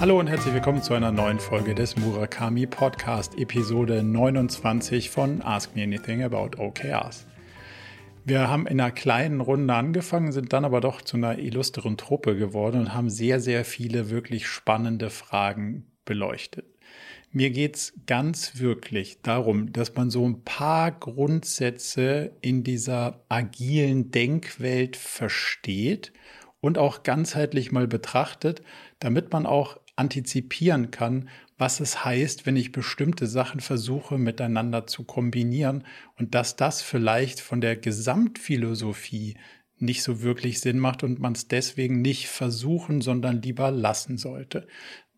Hallo und herzlich willkommen zu einer neuen Folge des Murakami Podcast, Episode 29 von Ask Me Anything About OKRs. Wir haben in einer kleinen Runde angefangen, sind dann aber doch zu einer illustren Truppe geworden und haben sehr, sehr viele wirklich spannende Fragen beleuchtet. Mir geht es ganz wirklich darum, dass man so ein paar Grundsätze in dieser agilen Denkwelt versteht und auch ganzheitlich mal betrachtet, damit man auch antizipieren kann, was es heißt, wenn ich bestimmte Sachen versuche miteinander zu kombinieren und dass das vielleicht von der Gesamtphilosophie nicht so wirklich Sinn macht und man es deswegen nicht versuchen, sondern lieber lassen sollte.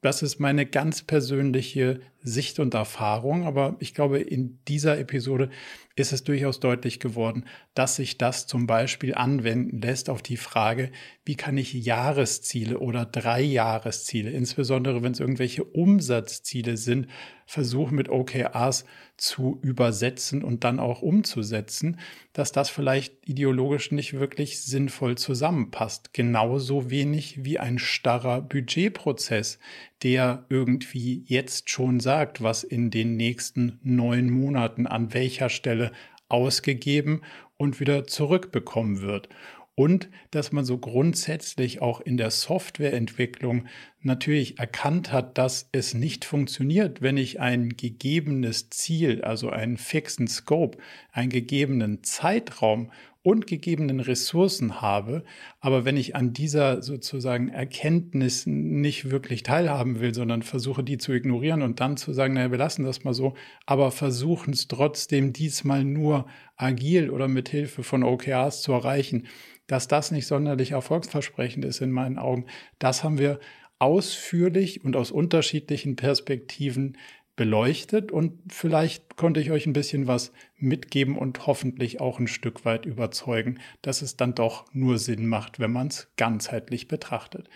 Das ist meine ganz persönliche Sicht und Erfahrung, aber ich glaube, in dieser Episode ist es durchaus deutlich geworden, dass sich das zum Beispiel anwenden lässt auf die Frage, wie kann ich Jahresziele oder Dreijahresziele, insbesondere wenn es irgendwelche Umsatzziele sind, versuchen mit OKRs zu übersetzen und dann auch umzusetzen, dass das vielleicht ideologisch nicht wirklich sinnvoll zusammenpasst. Genauso wenig wie ein starrer Budgetprozess, der irgendwie jetzt schon sagt, was in den nächsten neun Monaten an welcher Stelle ausgegeben und wieder zurückbekommen wird. Und dass man so grundsätzlich auch in der Softwareentwicklung natürlich erkannt hat, dass es nicht funktioniert, wenn ich ein gegebenes Ziel, also einen fixen Scope, einen gegebenen Zeitraum und gegebenen Ressourcen habe. Aber wenn ich an dieser sozusagen Erkenntnis nicht wirklich teilhaben will, sondern versuche, die zu ignorieren und dann zu sagen, naja, wir lassen das mal so, aber versuchen es trotzdem diesmal nur agil oder mit Hilfe von OKRs zu erreichen, dass das nicht sonderlich erfolgsversprechend ist in meinen Augen, das haben wir ausführlich und aus unterschiedlichen Perspektiven beleuchtet und vielleicht konnte ich euch ein bisschen was mitgeben und hoffentlich auch ein Stück weit überzeugen, dass es dann doch nur Sinn macht, wenn man es ganzheitlich betrachtet.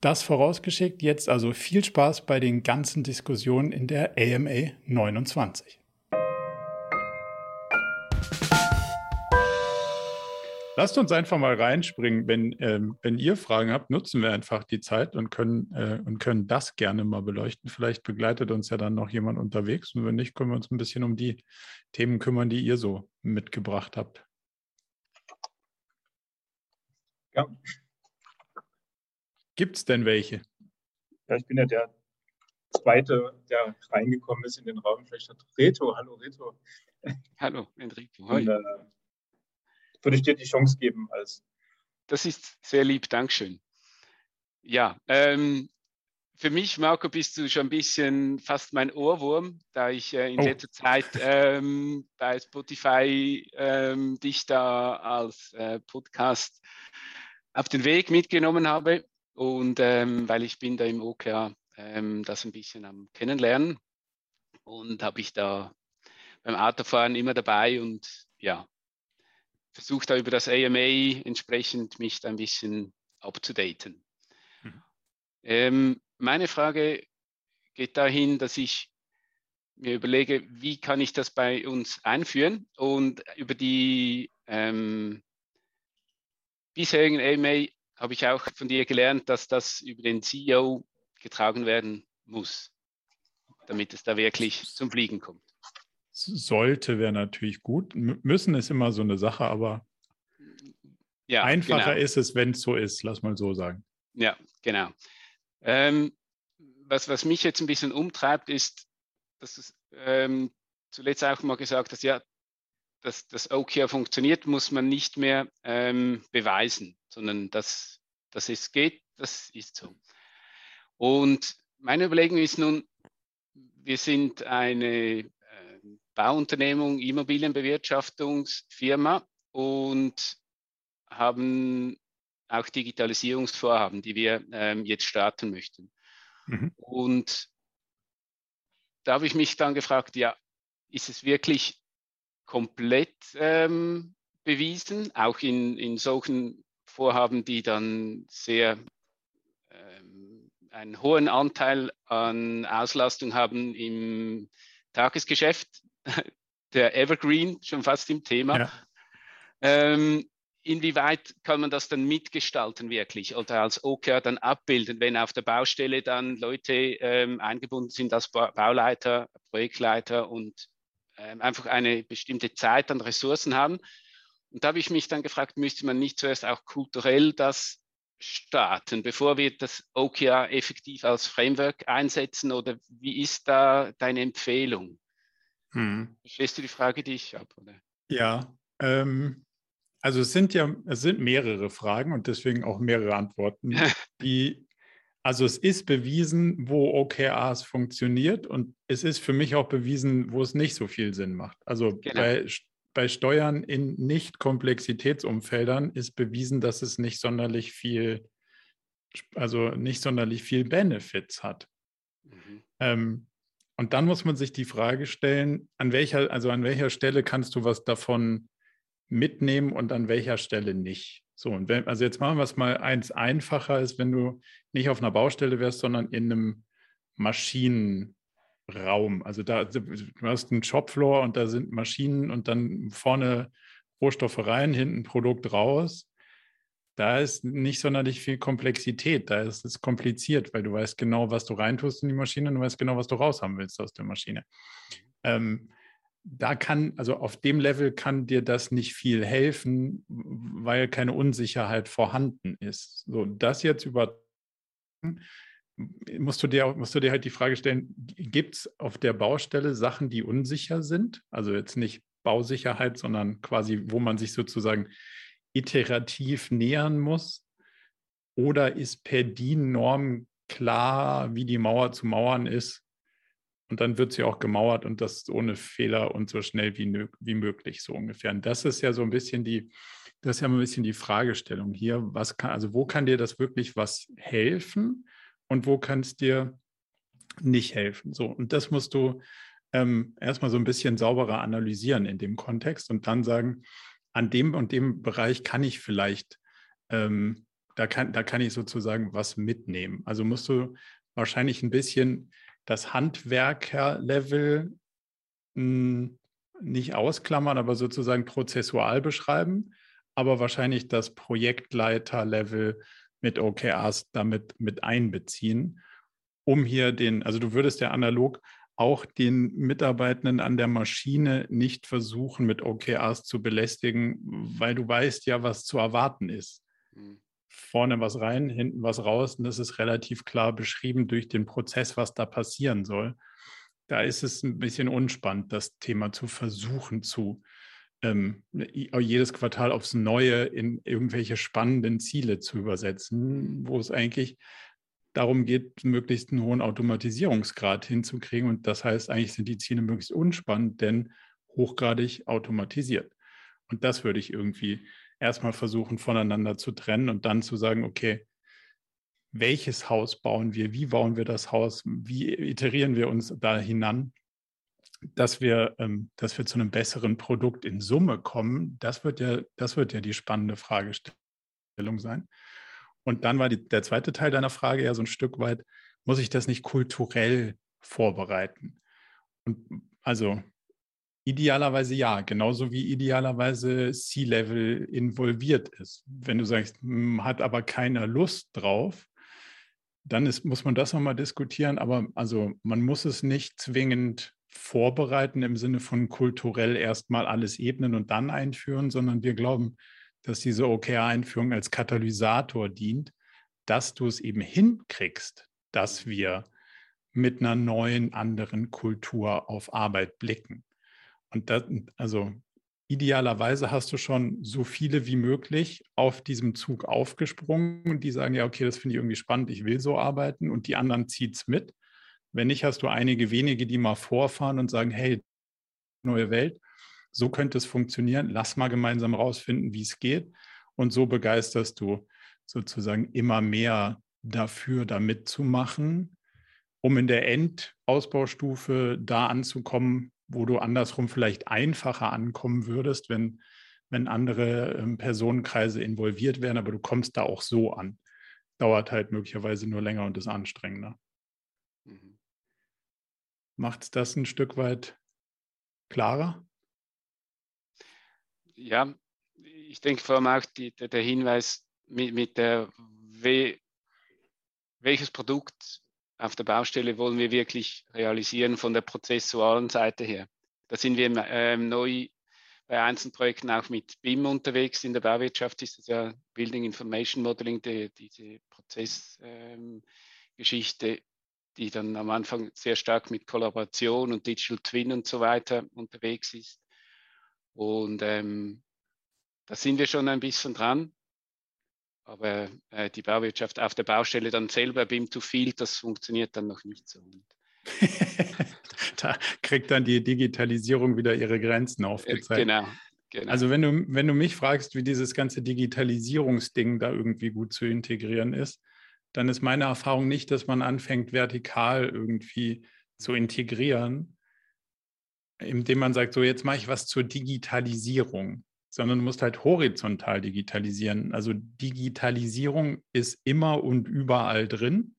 Das vorausgeschickt, jetzt also viel Spaß bei den ganzen Diskussionen in der AMA 29. Lasst uns einfach mal reinspringen. Wenn, ähm, wenn ihr Fragen habt, nutzen wir einfach die Zeit und können, äh, und können das gerne mal beleuchten. Vielleicht begleitet uns ja dann noch jemand unterwegs. Und wenn nicht, können wir uns ein bisschen um die Themen kümmern, die ihr so mitgebracht habt. Ja. Gibt es denn welche? Ja, ich bin ja der Zweite, der reingekommen ist in den Raum. Vielleicht hat Reto. Hallo, Reto. Hallo, Enrico. Und, äh, würde ich dir die Chance geben als. Das ist sehr lieb, Dankeschön. Ja, ähm, für mich, Marco, bist du schon ein bisschen fast mein Ohrwurm, da ich äh, in oh. letzter Zeit ähm, bei Spotify ähm, dich da als äh, Podcast auf den Weg mitgenommen habe und ähm, weil ich bin da im OKR ähm, das ein bisschen am Kennenlernen und habe ich da beim Autofahren immer dabei und ja, versuche da über das AMA entsprechend mich da ein bisschen abzudaten. Mhm. Ähm, meine Frage geht dahin, dass ich mir überlege, wie kann ich das bei uns einführen und über die ähm, bisherigen AMA habe ich auch von dir gelernt, dass das über den CEO getragen werden muss, damit es da wirklich zum Fliegen kommt sollte, wäre natürlich gut. M müssen ist immer so eine Sache, aber ja, einfacher genau. ist es, wenn es so ist, lass mal so sagen. Ja, genau. Ähm, was, was mich jetzt ein bisschen umtreibt, ist, dass du ähm, zuletzt auch mal gesagt hast, ja, dass das OKR funktioniert, muss man nicht mehr ähm, beweisen, sondern dass, dass es geht, das ist so. Und meine Überlegung ist nun, wir sind eine Bauunternehmung, Immobilienbewirtschaftungsfirma und haben auch Digitalisierungsvorhaben, die wir ähm, jetzt starten möchten. Mhm. Und da habe ich mich dann gefragt, ja, ist es wirklich komplett ähm, bewiesen, auch in, in solchen Vorhaben, die dann sehr ähm, einen hohen Anteil an Auslastung haben im Tagesgeschäft, der Evergreen, schon fast im Thema. Ja. Ähm, inwieweit kann man das dann mitgestalten wirklich oder als OKR dann abbilden, wenn auf der Baustelle dann Leute ähm, eingebunden sind als ba Bauleiter, Projektleiter und ähm, einfach eine bestimmte Zeit an Ressourcen haben. Und da habe ich mich dann gefragt, müsste man nicht zuerst auch kulturell das starten, bevor wir das OKR effektiv als Framework einsetzen oder wie ist da deine Empfehlung? Hm. Verstehst du die Frage, die ich habe? Ja, ähm, also es sind ja, es sind mehrere Fragen und deswegen auch mehrere Antworten, die, also es ist bewiesen, wo OKRs funktioniert und es ist für mich auch bewiesen, wo es nicht so viel Sinn macht. Also genau. bei, bei Steuern in Nicht-Komplexitätsumfeldern ist bewiesen, dass es nicht sonderlich viel, also nicht sonderlich viel Benefits hat. Mhm. Ähm, und dann muss man sich die Frage stellen, an welcher, also an welcher Stelle kannst du was davon mitnehmen und an welcher Stelle nicht. So, und wenn, also jetzt machen wir es mal eins einfacher, ist, wenn du nicht auf einer Baustelle wärst, sondern in einem Maschinenraum. Also da, du hast einen Shopfloor und da sind Maschinen und dann vorne Rohstoffe rein, hinten Produkt raus. Da ist nicht sonderlich viel Komplexität. Da ist es kompliziert, weil du weißt genau, was du reintust in die Maschine und du weißt genau, was du raushaben willst aus der Maschine. Ähm, da kann, also auf dem Level kann dir das nicht viel helfen, weil keine Unsicherheit vorhanden ist. So, das jetzt über musst du dir, musst du dir halt die Frage stellen, gibt es auf der Baustelle Sachen, die unsicher sind? Also jetzt nicht Bausicherheit, sondern quasi, wo man sich sozusagen iterativ nähern muss? Oder ist per DIN-Norm klar, wie die Mauer zu mauern ist? Und dann wird sie auch gemauert und das ohne Fehler und so schnell wie, wie möglich, so ungefähr. Und das ist ja so ein bisschen die, das ist ja ein bisschen die Fragestellung hier. Was kann, also wo kann dir das wirklich was helfen und wo kann es dir nicht helfen? So, und das musst du ähm, erstmal so ein bisschen sauberer analysieren in dem Kontext und dann sagen, an dem und dem Bereich kann ich vielleicht, ähm, da, kann, da kann ich sozusagen was mitnehmen. Also musst du wahrscheinlich ein bisschen das Handwerkerlevel hm, nicht ausklammern, aber sozusagen prozessual beschreiben, aber wahrscheinlich das Projektleiterlevel mit OKRs damit mit einbeziehen, um hier den, also du würdest ja analog auch den Mitarbeitenden an der Maschine nicht versuchen, mit OKRs zu belästigen, weil du weißt ja, was zu erwarten ist. Mhm vorne was rein, hinten was raus. Und das ist relativ klar beschrieben durch den Prozess, was da passieren soll. Da ist es ein bisschen unspannend, das Thema zu versuchen zu ähm, jedes Quartal aufs Neue in irgendwelche spannenden Ziele zu übersetzen, wo es eigentlich darum geht, möglichst einen hohen Automatisierungsgrad hinzukriegen. Und das heißt, eigentlich sind die Ziele möglichst unspannend, denn hochgradig automatisiert. Und das würde ich irgendwie erstmal versuchen voneinander zu trennen und dann zu sagen, okay, welches Haus bauen wir, wie bauen wir das Haus, wie iterieren wir uns da hinan, dass wir, ähm, dass wir zu einem besseren Produkt in Summe kommen, das wird ja, das wird ja die spannende Fragestellung sein. Und dann war die, der zweite Teil deiner Frage ja so ein Stück weit, muss ich das nicht kulturell vorbereiten? Und also Idealerweise ja, genauso wie idealerweise C-Level involviert ist. Wenn du sagst, hm, hat aber keiner Lust drauf, dann ist, muss man das nochmal diskutieren. Aber also man muss es nicht zwingend vorbereiten im Sinne von kulturell erstmal alles ebnen und dann einführen, sondern wir glauben, dass diese OKR-Einführung als Katalysator dient, dass du es eben hinkriegst, dass wir mit einer neuen, anderen Kultur auf Arbeit blicken. Und das, also idealerweise hast du schon so viele wie möglich auf diesem Zug aufgesprungen und die sagen, ja, okay, das finde ich irgendwie spannend, ich will so arbeiten und die anderen zieht es mit. Wenn nicht, hast du einige wenige, die mal vorfahren und sagen, hey, neue Welt, so könnte es funktionieren, lass mal gemeinsam rausfinden, wie es geht. Und so begeisterst du sozusagen immer mehr dafür, da mitzumachen, um in der Endausbaustufe da anzukommen, wo du andersrum vielleicht einfacher ankommen würdest, wenn, wenn andere ähm, Personenkreise involviert wären, aber du kommst da auch so an. Dauert halt möglicherweise nur länger und ist anstrengender. Mhm. Macht das ein Stück weit klarer? Ja, ich denke vor allem auch die, der, der, Hinweis mit, mit der, we, welches Produkt auf der Baustelle wollen wir wirklich realisieren von der prozessualen Seite her. Da sind wir ähm, neu bei einzelnen Projekten auch mit BIM unterwegs. In der Bauwirtschaft ist das ja Building Information Modeling, die, diese Prozessgeschichte, ähm, die dann am Anfang sehr stark mit Kollaboration und Digital Twin und so weiter unterwegs ist. Und ähm, da sind wir schon ein bisschen dran. Aber äh, die Bauwirtschaft auf der Baustelle dann selber BIM to Field, das funktioniert dann noch nicht so. da kriegt dann die Digitalisierung wieder ihre Grenzen aufgezeigt. Genau. Genau. Also wenn du, wenn du mich fragst, wie dieses ganze Digitalisierungsding da irgendwie gut zu integrieren ist, dann ist meine Erfahrung nicht, dass man anfängt, vertikal irgendwie zu integrieren, indem man sagt, so jetzt mache ich was zur Digitalisierung, sondern du musst halt horizontal digitalisieren. Also Digitalisierung ist immer und überall drin.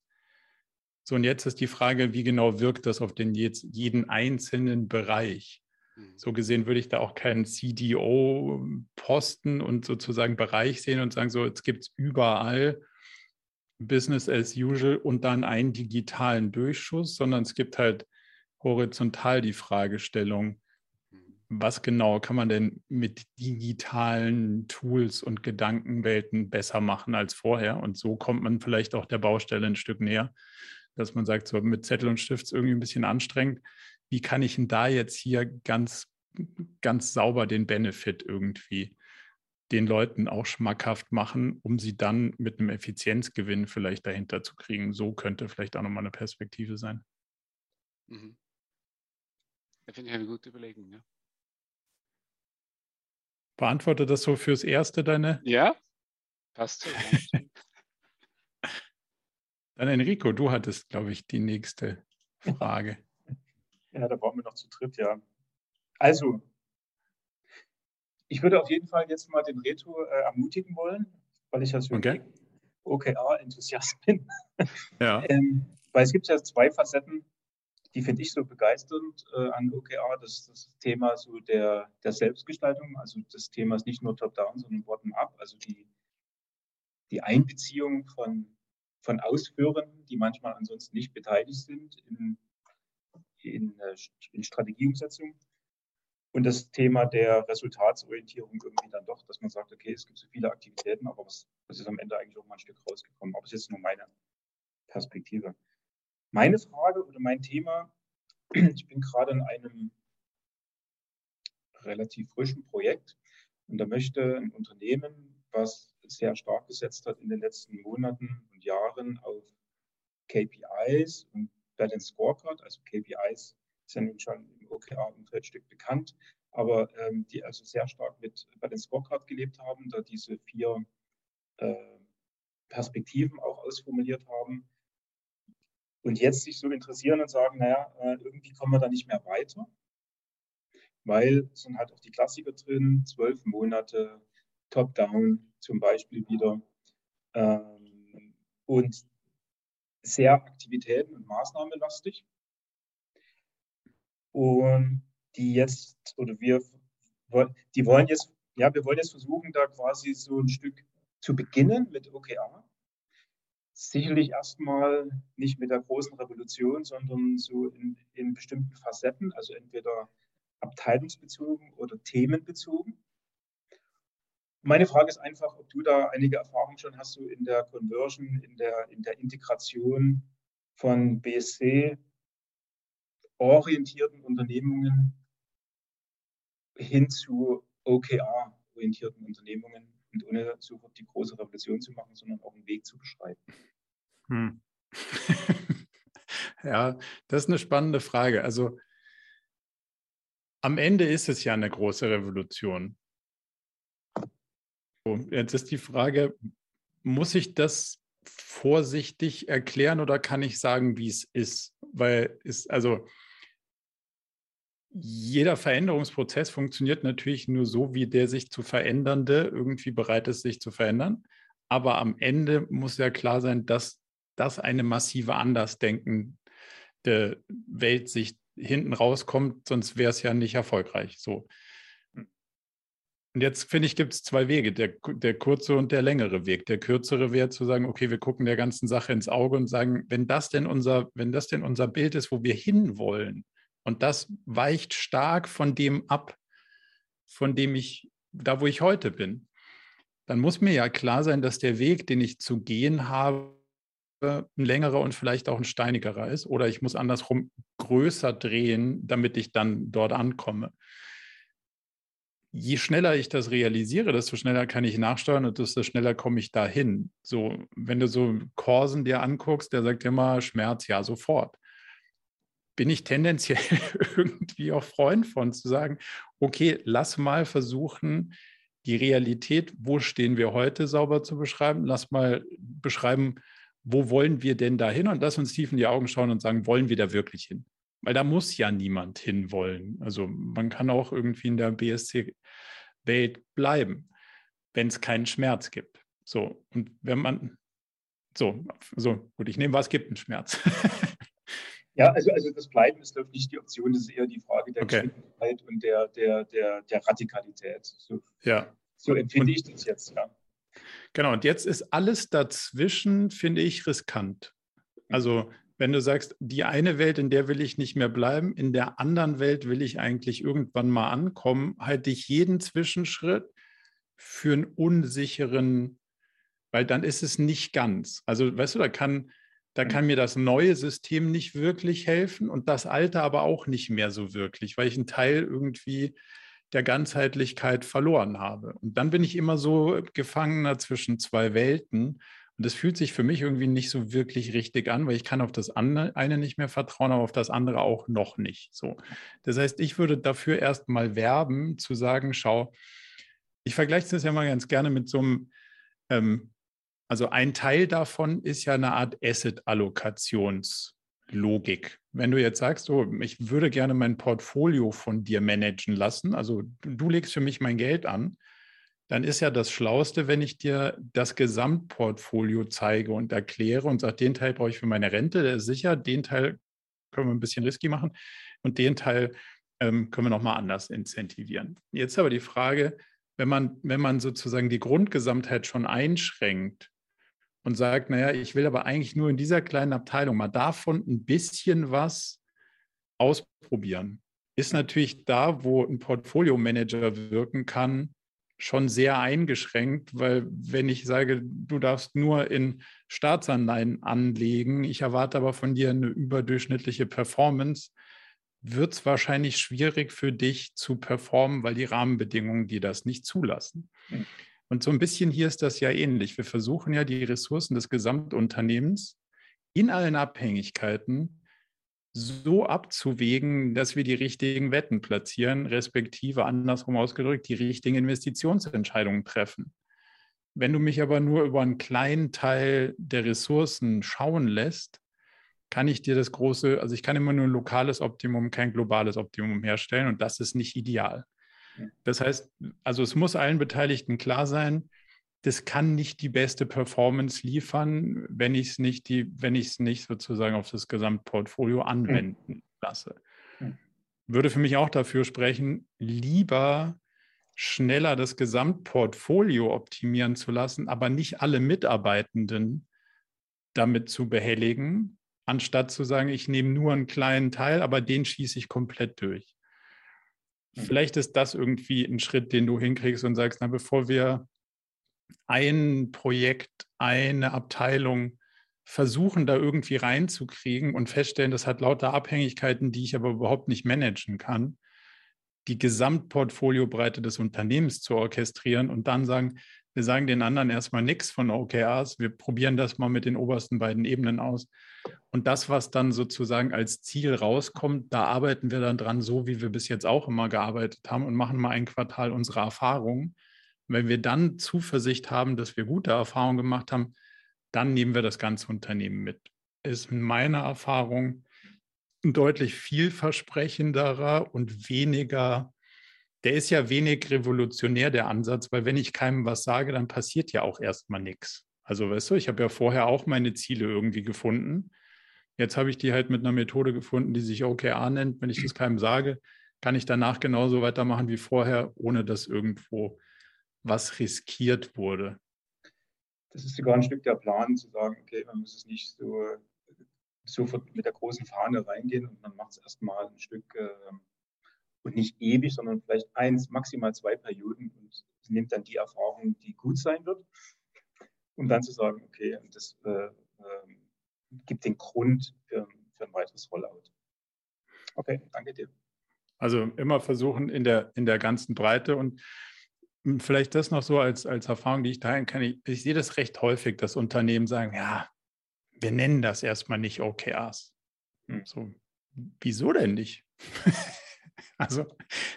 So, und jetzt ist die Frage, wie genau wirkt das auf den jetzt, jeden einzelnen Bereich? Mhm. So gesehen würde ich da auch keinen CDO-Posten und sozusagen Bereich sehen und sagen, so, jetzt gibt es überall Business as usual und dann einen digitalen Durchschuss, sondern es gibt halt horizontal die Fragestellung, mhm. was genau kann man denn mit digitalen Tools und Gedankenwelten besser machen als vorher? Und so kommt man vielleicht auch der Baustelle ein Stück näher dass man sagt, so mit Zettel und Stift ist irgendwie ein bisschen anstrengend. Wie kann ich denn da jetzt hier ganz, ganz sauber den Benefit irgendwie den Leuten auch schmackhaft machen, um sie dann mit einem Effizienzgewinn vielleicht dahinter zu kriegen? So könnte vielleicht auch nochmal eine Perspektive sein. Mhm. Da finde ich eine gute Überlegung, ja. Beantwortet das so fürs Erste deine? Ja, passt so. Dann Enrico, du hattest, glaube ich, die nächste Frage. Ja, da brauchen wir noch zu dritt, ja. Also, ich würde auf jeden Fall jetzt mal den Reto äh, ermutigen wollen, weil ich ja so okay. OKR-Enthusiast bin. Ja. ähm, weil es gibt ja zwei Facetten, die finde ich so begeisternd äh, an OKR. Das ist das Thema so der, der Selbstgestaltung. Also das Thema ist nicht nur top-down, sondern bottom-up. Also die, die Einbeziehung von von Ausführenden, die manchmal ansonsten nicht beteiligt sind in, in, äh, in Strategieumsetzung. Und das Thema der Resultatsorientierung irgendwie dann doch, dass man sagt, okay, es gibt so viele Aktivitäten, aber was, was ist am Ende eigentlich auch mal ein Stück rausgekommen? Aber es ist jetzt nur meine Perspektive. Meine Frage oder mein Thema, ich bin gerade in einem relativ frischen Projekt und da möchte ein Unternehmen, was sehr stark gesetzt hat in den letzten Monaten und Jahren auf KPIs und Balance Scorecard. Also KPIs ist ja nun schon im OKR-Umfeld Stück bekannt, aber ähm, die also sehr stark mit Balance Scorecard gelebt haben, da diese vier äh, Perspektiven auch ausformuliert haben. Und jetzt sich so interessieren und sagen, naja, äh, irgendwie kommen wir da nicht mehr weiter, weil es sind halt auch die Klassiker drin, zwölf Monate, Top-Down zum Beispiel wieder ähm, und sehr aktivitäten- und maßnahmenlastig. Und die jetzt, oder wir, die wollen jetzt, ja, wir wollen jetzt versuchen, da quasi so ein Stück zu beginnen mit OKR. Sicherlich erstmal nicht mit der großen Revolution, sondern so in, in bestimmten Facetten, also entweder abteilungsbezogen oder themenbezogen. Meine Frage ist einfach, ob du da einige Erfahrungen schon hast, so in der Conversion, in der, in der Integration von BSC-orientierten Unternehmungen hin zu OKR-orientierten Unternehmungen und ohne sofort die große Revolution zu machen, sondern auch einen Weg zu beschreiten. Hm. ja, das ist eine spannende Frage. Also am Ende ist es ja eine große Revolution. Jetzt ist die Frage, muss ich das vorsichtig erklären oder kann ich sagen, wie es ist? Weil es, also jeder Veränderungsprozess funktioniert natürlich nur so, wie der sich zu verändernde irgendwie bereit ist, sich zu verändern. Aber am Ende muss ja klar sein, dass das eine massive Andersdenkende Welt sich hinten rauskommt, sonst wäre es ja nicht erfolgreich. So. Und jetzt finde ich, gibt es zwei Wege, der, der kurze und der längere Weg. Der kürzere wäre zu sagen, okay, wir gucken der ganzen Sache ins Auge und sagen, wenn das denn unser, wenn das denn unser Bild ist, wo wir hinwollen, und das weicht stark von dem ab, von dem ich, da wo ich heute bin, dann muss mir ja klar sein, dass der Weg, den ich zu gehen habe, ein längerer und vielleicht auch ein steinigerer ist. Oder ich muss andersrum größer drehen, damit ich dann dort ankomme je schneller ich das realisiere, desto schneller kann ich nachsteuern und desto schneller komme ich dahin. So, wenn du so Korsen dir anguckst, der sagt immer Schmerz, ja, sofort. Bin ich tendenziell irgendwie auch Freund von zu sagen, okay, lass mal versuchen, die Realität, wo stehen wir heute, sauber zu beschreiben. Lass mal beschreiben, wo wollen wir denn dahin und lass uns tief in die Augen schauen und sagen, wollen wir da wirklich hin? Weil da muss ja niemand hinwollen. Also man kann auch irgendwie in der BSC-Welt bleiben, wenn es keinen Schmerz gibt. So, und wenn man, so, so, gut, ich nehme, was gibt einen Schmerz? ja, also, also das Bleiben ist, glaube ich, nicht die Option, das ist eher die Frage der okay. Geschwindigkeit und der, der, der, der Radikalität. So, ja. so empfinde und, ich das jetzt, ja. Genau, und jetzt ist alles dazwischen, finde ich, riskant. Also wenn du sagst, die eine Welt, in der will ich nicht mehr bleiben, in der anderen Welt will ich eigentlich irgendwann mal ankommen, halte ich jeden Zwischenschritt für einen unsicheren, weil dann ist es nicht ganz. Also, weißt du, da kann, da kann mir das neue System nicht wirklich helfen und das alte aber auch nicht mehr so wirklich, weil ich einen Teil irgendwie der Ganzheitlichkeit verloren habe. Und dann bin ich immer so Gefangener zwischen zwei Welten und das fühlt sich für mich irgendwie nicht so wirklich richtig an, weil ich kann auf das eine nicht mehr vertrauen, aber auf das andere auch noch nicht. So. Das heißt, ich würde dafür erstmal werben, zu sagen, schau, ich vergleiche das ja mal ganz gerne mit so einem, ähm, also ein Teil davon ist ja eine Art Asset-Allokationslogik. Wenn du jetzt sagst, so, ich würde gerne mein Portfolio von dir managen lassen, also du legst für mich mein Geld an, dann ist ja das Schlauste, wenn ich dir das Gesamtportfolio zeige und erkläre und sage, den Teil brauche ich für meine Rente, der ist sicher, den Teil können wir ein bisschen risky machen und den Teil ähm, können wir nochmal anders incentivieren. Jetzt aber die Frage, wenn man, wenn man sozusagen die Grundgesamtheit schon einschränkt und sagt, naja, ich will aber eigentlich nur in dieser kleinen Abteilung mal davon ein bisschen was ausprobieren, ist natürlich da, wo ein Portfolio-Manager wirken kann, schon sehr eingeschränkt, weil wenn ich sage, du darfst nur in Staatsanleihen anlegen, ich erwarte aber von dir eine überdurchschnittliche Performance, wird es wahrscheinlich schwierig für dich zu performen, weil die Rahmenbedingungen dir das nicht zulassen. Mhm. Und so ein bisschen hier ist das ja ähnlich. Wir versuchen ja die Ressourcen des Gesamtunternehmens in allen Abhängigkeiten so abzuwägen, dass wir die richtigen Wetten platzieren, respektive andersrum ausgedrückt, die richtigen Investitionsentscheidungen treffen. Wenn du mich aber nur über einen kleinen Teil der Ressourcen schauen lässt, kann ich dir das große, also ich kann immer nur ein lokales Optimum, kein globales Optimum herstellen und das ist nicht ideal. Das heißt, also es muss allen Beteiligten klar sein, das kann nicht die beste Performance liefern, wenn ich es nicht, die, wenn ich es nicht sozusagen auf das Gesamtportfolio hm. anwenden lasse. Mhm. Würde für mich auch dafür sprechen, lieber schneller das Gesamtportfolio optimieren zu lassen, aber nicht alle Mitarbeitenden damit zu behelligen, anstatt zu sagen, ich nehme nur einen kleinen Teil, aber den schieße ich komplett durch. Mhm. Vielleicht ist das irgendwie ein Schritt, den du hinkriegst und sagst, na, bevor wir ein Projekt, eine Abteilung versuchen, da irgendwie reinzukriegen und feststellen, das hat lauter Abhängigkeiten, die ich aber überhaupt nicht managen kann, die Gesamtportfoliobreite des Unternehmens zu orchestrieren und dann sagen, wir sagen den anderen erstmal nichts von OKRs, wir probieren das mal mit den obersten beiden Ebenen aus. Und das, was dann sozusagen als Ziel rauskommt, da arbeiten wir dann dran, so wie wir bis jetzt auch immer gearbeitet haben und machen mal ein Quartal unsere Erfahrungen wenn wir dann Zuversicht haben, dass wir gute Erfahrungen gemacht haben, dann nehmen wir das ganze Unternehmen mit. Ist in meiner Erfahrung ein deutlich vielversprechenderer und weniger, der ist ja wenig revolutionär, der Ansatz, weil wenn ich keinem was sage, dann passiert ja auch erstmal nichts. Also weißt du, ich habe ja vorher auch meine Ziele irgendwie gefunden. Jetzt habe ich die halt mit einer Methode gefunden, die sich OKR nennt. Wenn ich das keinem sage, kann ich danach genauso weitermachen wie vorher, ohne dass irgendwo was riskiert wurde. Das ist sogar ein Stück der Plan, zu sagen, okay, man muss es nicht so sofort mit der großen Fahne reingehen und man macht es erstmal ein Stück äh, und nicht ewig, sondern vielleicht eins, maximal zwei Perioden und nimmt dann die Erfahrung, die gut sein wird, um dann zu sagen, okay, das äh, äh, gibt den Grund für, für ein weiteres Rollout. Okay, danke dir. Also immer versuchen in der, in der ganzen Breite und vielleicht das noch so als, als Erfahrung, die ich teilen kann. Ich, ich sehe das recht häufig, dass Unternehmen sagen, ja, wir nennen das erstmal nicht OKRs. Hm. So, wieso denn nicht? also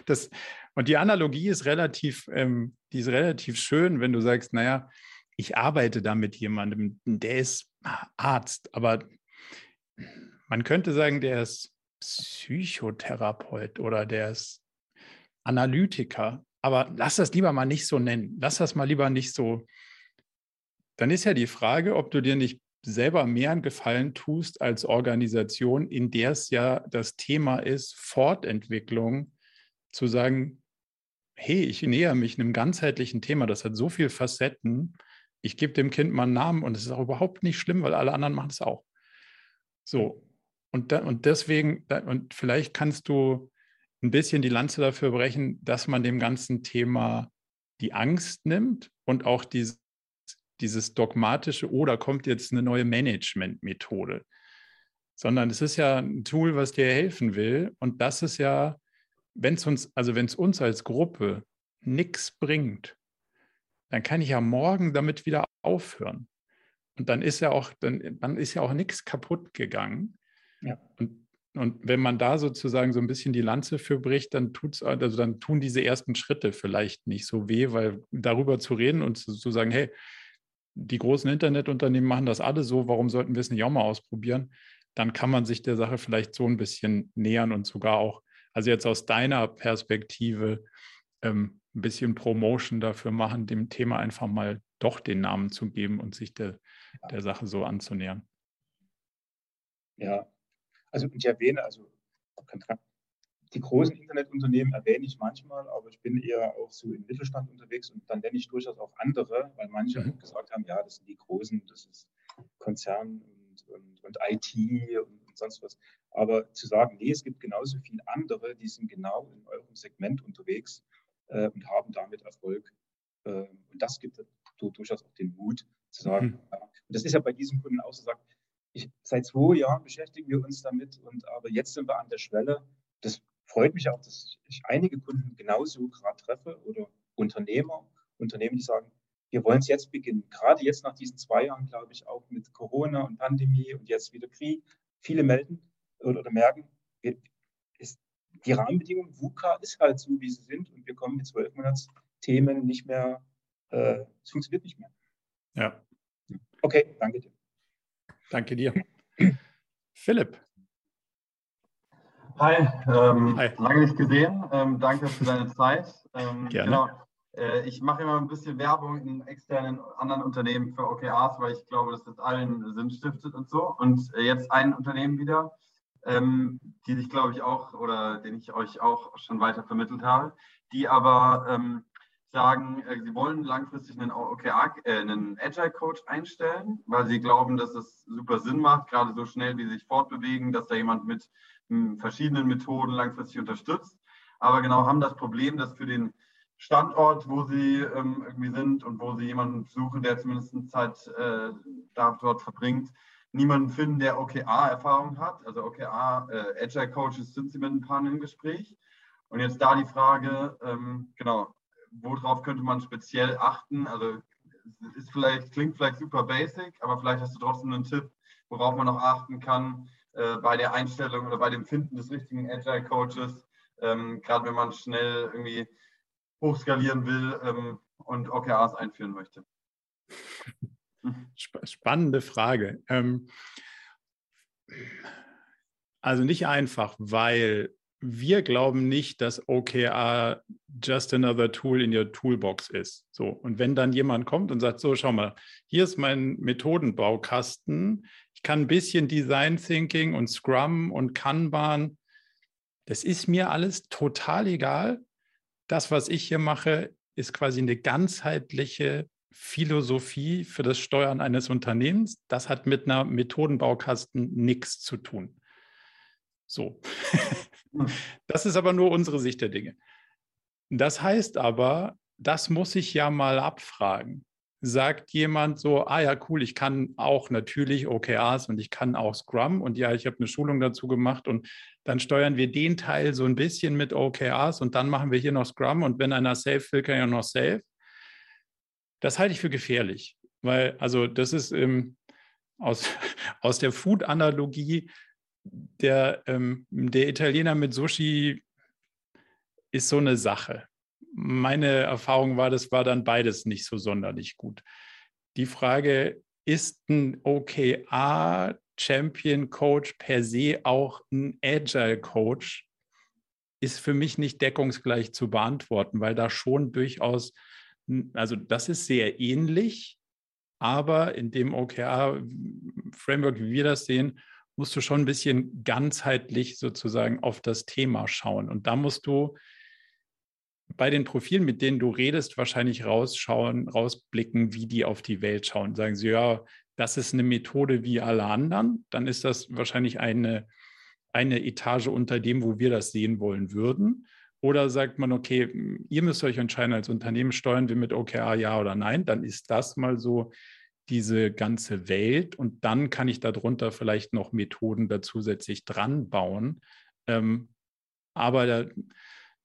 das, und die Analogie ist relativ, ähm, die ist relativ schön, wenn du sagst, naja, ich arbeite da mit jemandem, der ist Arzt, aber man könnte sagen, der ist Psychotherapeut oder der ist Analytiker. Aber lass das lieber mal nicht so nennen. Lass das mal lieber nicht so. Dann ist ja die Frage, ob du dir nicht selber mehr einen Gefallen tust als Organisation, in der es ja das Thema ist, Fortentwicklung, zu sagen, hey, ich näher mich einem ganzheitlichen Thema, das hat so viele Facetten, ich gebe dem Kind mal einen Namen und es ist auch überhaupt nicht schlimm, weil alle anderen machen es auch. So, und, da, und deswegen, und vielleicht kannst du ein bisschen die Lanze dafür brechen, dass man dem ganzen Thema die Angst nimmt und auch dieses, dieses dogmatische, oder oh, kommt jetzt eine neue Management-Methode. Sondern es ist ja ein Tool, was dir helfen will. Und das ist ja, wenn es uns, also wenn es uns als Gruppe nichts bringt, dann kann ich ja morgen damit wieder aufhören. Und dann ist ja auch, dann, dann ist ja auch nichts kaputt gegangen. Ja. Und, und wenn man da sozusagen so ein bisschen die Lanze für bricht, dann tut's, also dann tun diese ersten Schritte vielleicht nicht so weh, weil darüber zu reden und zu, zu sagen, hey, die großen Internetunternehmen machen das alle so, warum sollten wir es nicht auch mal ausprobieren? Dann kann man sich der Sache vielleicht so ein bisschen nähern und sogar auch, also jetzt aus deiner Perspektive, ähm, ein bisschen Promotion dafür machen, dem Thema einfach mal doch den Namen zu geben und sich der, der Sache so anzunähern. Ja, also ich erwähne, also die großen Internetunternehmen erwähne ich manchmal, aber ich bin eher auch so im Mittelstand unterwegs und dann nenne ich durchaus auch andere, weil manche mhm. gesagt haben, ja, das sind die großen, das ist Konzern und, und, und IT und, und sonst was. Aber zu sagen, nee, es gibt genauso viele andere, die sind genau in eurem Segment unterwegs äh, und haben damit Erfolg. Äh, und das gibt durchaus auch den Mut zu sagen, mhm. ja. und das ist ja bei diesem Kunden auch so, sagt, ich, seit zwei Jahren beschäftigen wir uns damit und aber jetzt sind wir an der Schwelle. Das freut mich auch, dass ich einige Kunden genauso gerade treffe oder Unternehmer, Unternehmen, die sagen, wir wollen es jetzt beginnen. Gerade jetzt nach diesen zwei Jahren, glaube ich, auch mit Corona und Pandemie und jetzt wieder Krieg. Viele melden oder, oder merken, wir, ist, die Rahmenbedingungen, VUCA ist halt so, wie sie sind und wir kommen mit zwölf Monatsthemen nicht mehr, äh, es funktioniert nicht mehr. Ja. Okay, danke dir. Danke dir. Philipp. Hi, ähm, Hi. lange nicht gesehen. Ähm, danke für deine Zeit. Ähm, Gerne. Genau, äh, ich mache immer ein bisschen Werbung in externen anderen Unternehmen für OKRs, weil ich glaube, dass das allen Sinn stiftet und so. Und äh, jetzt ein Unternehmen wieder, ähm, die sich, glaube ich, auch oder den ich euch auch schon weiter vermittelt habe, die aber ähm, sagen, äh, sie wollen langfristig einen, OKR, äh, einen Agile Coach einstellen, weil sie glauben, dass es super Sinn macht, gerade so schnell wie sie sich fortbewegen, dass da jemand mit verschiedenen Methoden langfristig unterstützt. Aber genau haben das Problem, dass für den Standort, wo sie ähm, irgendwie sind und wo sie jemanden suchen, der zumindest Zeit äh, dort verbringt, niemanden finden, der OKR-Erfahrung hat. Also OKR, äh, Agile Coaches sind sie mit ein paar im Gespräch. Und jetzt da die Frage, ähm, genau, worauf könnte man speziell achten? Also ist vielleicht, klingt vielleicht super basic, aber vielleicht hast du trotzdem einen Tipp, worauf man noch achten kann äh, bei der Einstellung oder bei dem Finden des richtigen Agile Coaches, ähm, gerade wenn man schnell irgendwie hochskalieren will ähm, und OKRs einführen möchte. Spannende Frage. Ähm, also nicht einfach, weil wir glauben nicht, dass OKR just another tool in your toolbox ist. So. Und wenn dann jemand kommt und sagt, so, schau mal, hier ist mein Methodenbaukasten. Kann ein bisschen Design Thinking und Scrum und Kanban. das ist mir alles total egal. Das, was ich hier mache, ist quasi eine ganzheitliche Philosophie für das Steuern eines Unternehmens. Das hat mit einer Methodenbaukasten nichts zu tun. So. Das ist aber nur unsere Sicht der Dinge. Das heißt aber, das muss ich ja mal abfragen. Sagt jemand so, ah ja, cool, ich kann auch natürlich OKRs und ich kann auch Scrum und ja, ich habe eine Schulung dazu gemacht und dann steuern wir den Teil so ein bisschen mit OKRs und dann machen wir hier noch Scrum und wenn einer Safe will, kann er noch Safe. Das halte ich für gefährlich, weil also das ist ähm, aus, aus der Food-Analogie der, ähm, der Italiener mit Sushi ist so eine Sache meine Erfahrung war, das war dann beides nicht so sonderlich gut. Die Frage, ist ein OKR Champion Coach per se auch ein Agile Coach, ist für mich nicht deckungsgleich zu beantworten, weil da schon durchaus, also das ist sehr ähnlich, aber in dem OKR-Framework, wie wir das sehen, musst du schon ein bisschen ganzheitlich sozusagen auf das Thema schauen. Und da musst du bei den Profilen, mit denen du redest, wahrscheinlich rausschauen, rausblicken, wie die auf die Welt schauen. Sagen sie, ja, das ist eine Methode wie alle anderen, dann ist das wahrscheinlich eine, eine Etage unter dem, wo wir das sehen wollen würden. Oder sagt man, okay, ihr müsst euch entscheiden als Unternehmen, steuern wir mit OKR ja oder nein, dann ist das mal so diese ganze Welt und dann kann ich darunter vielleicht noch Methoden da zusätzlich dran bauen. Ähm, aber da,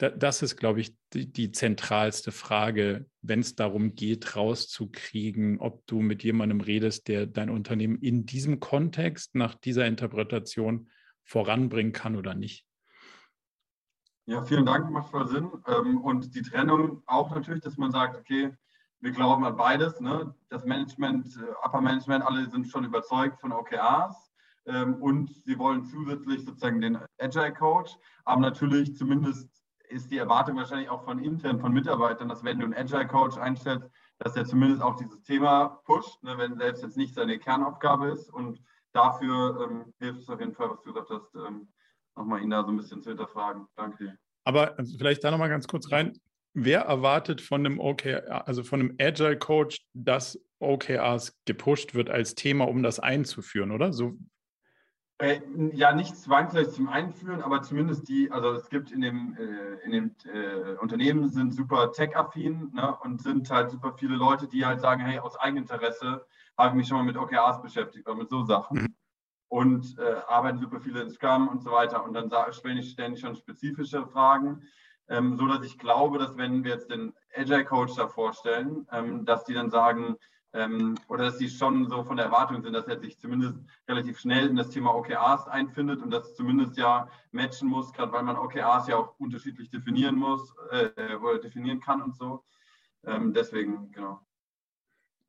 das ist, glaube ich, die, die zentralste Frage, wenn es darum geht, rauszukriegen, ob du mit jemandem redest, der dein Unternehmen in diesem Kontext nach dieser Interpretation voranbringen kann oder nicht. Ja, vielen Dank, macht voll Sinn. Ähm, und die Trennung auch natürlich, dass man sagt, okay, wir glauben an beides. Ne? Das Management, äh, Upper Management, alle sind schon überzeugt von OKRs ähm, und sie wollen zusätzlich sozusagen den Agile Coach, aber natürlich zumindest ist die Erwartung wahrscheinlich auch von intern, von Mitarbeitern, dass wenn du einen Agile Coach einstellst, dass er zumindest auch dieses Thema pusht, ne, wenn selbst jetzt nicht seine Kernaufgabe ist. Und dafür ähm, hilft es auf jeden Fall, was du gesagt hast, ähm, nochmal ihn da so ein bisschen zu hinterfragen. Danke dir. Aber also vielleicht da nochmal ganz kurz rein. Wer erwartet von einem OKR, also von einem Agile Coach, dass OKRs gepusht wird als Thema, um das einzuführen, oder? So äh, ja, nicht zwangsläufig zum Einführen, aber zumindest die, also es gibt in dem, äh, in dem äh, Unternehmen sind super tech-affin ne, und sind halt super viele Leute, die halt sagen, hey, aus Eigeninteresse habe ich mich schon mal mit OKRs beschäftigt oder mit so Sachen. Mhm. Und äh, arbeiten super viele in Scrum und so weiter. Und dann stelle ich ständig schon spezifische Fragen, ähm, so dass ich glaube, dass wenn wir jetzt den Agile Coach da vorstellen, ähm, dass die dann sagen, ähm, oder dass sie schon so von der Erwartung sind, dass er sich zumindest relativ schnell in das Thema OKRs einfindet und das zumindest ja matchen muss, gerade weil man OKRs ja auch unterschiedlich definieren muss äh, oder definieren kann und so. Ähm, deswegen, genau.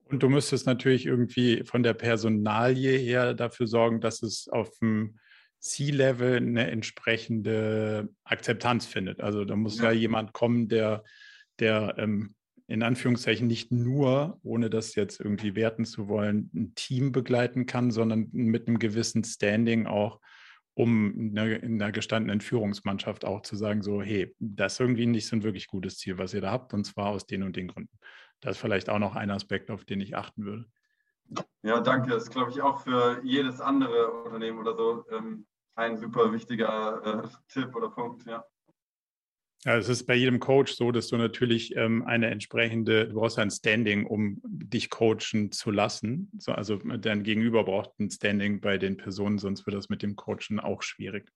Und du müsstest natürlich irgendwie von der Personalie her dafür sorgen, dass es auf dem C-Level eine entsprechende Akzeptanz findet. Also da muss ja, ja jemand kommen, der, der ähm, in Anführungszeichen nicht nur, ohne das jetzt irgendwie werten zu wollen, ein Team begleiten kann, sondern mit einem gewissen Standing auch, um in einer gestandenen Führungsmannschaft auch zu sagen, so, hey, das ist irgendwie nicht so ein wirklich gutes Ziel, was ihr da habt, und zwar aus den und den Gründen. Das ist vielleicht auch noch ein Aspekt, auf den ich achten würde. Ja, danke. Das ist, glaube ich, auch für jedes andere Unternehmen oder so ähm, ein super wichtiger äh, Tipp oder Punkt, ja. Ja, es ist bei jedem Coach so, dass du natürlich ähm, eine entsprechende, du brauchst ein Standing, um dich coachen zu lassen. So, also dein Gegenüber braucht ein Standing bei den Personen, sonst wird das mit dem Coachen auch schwierig.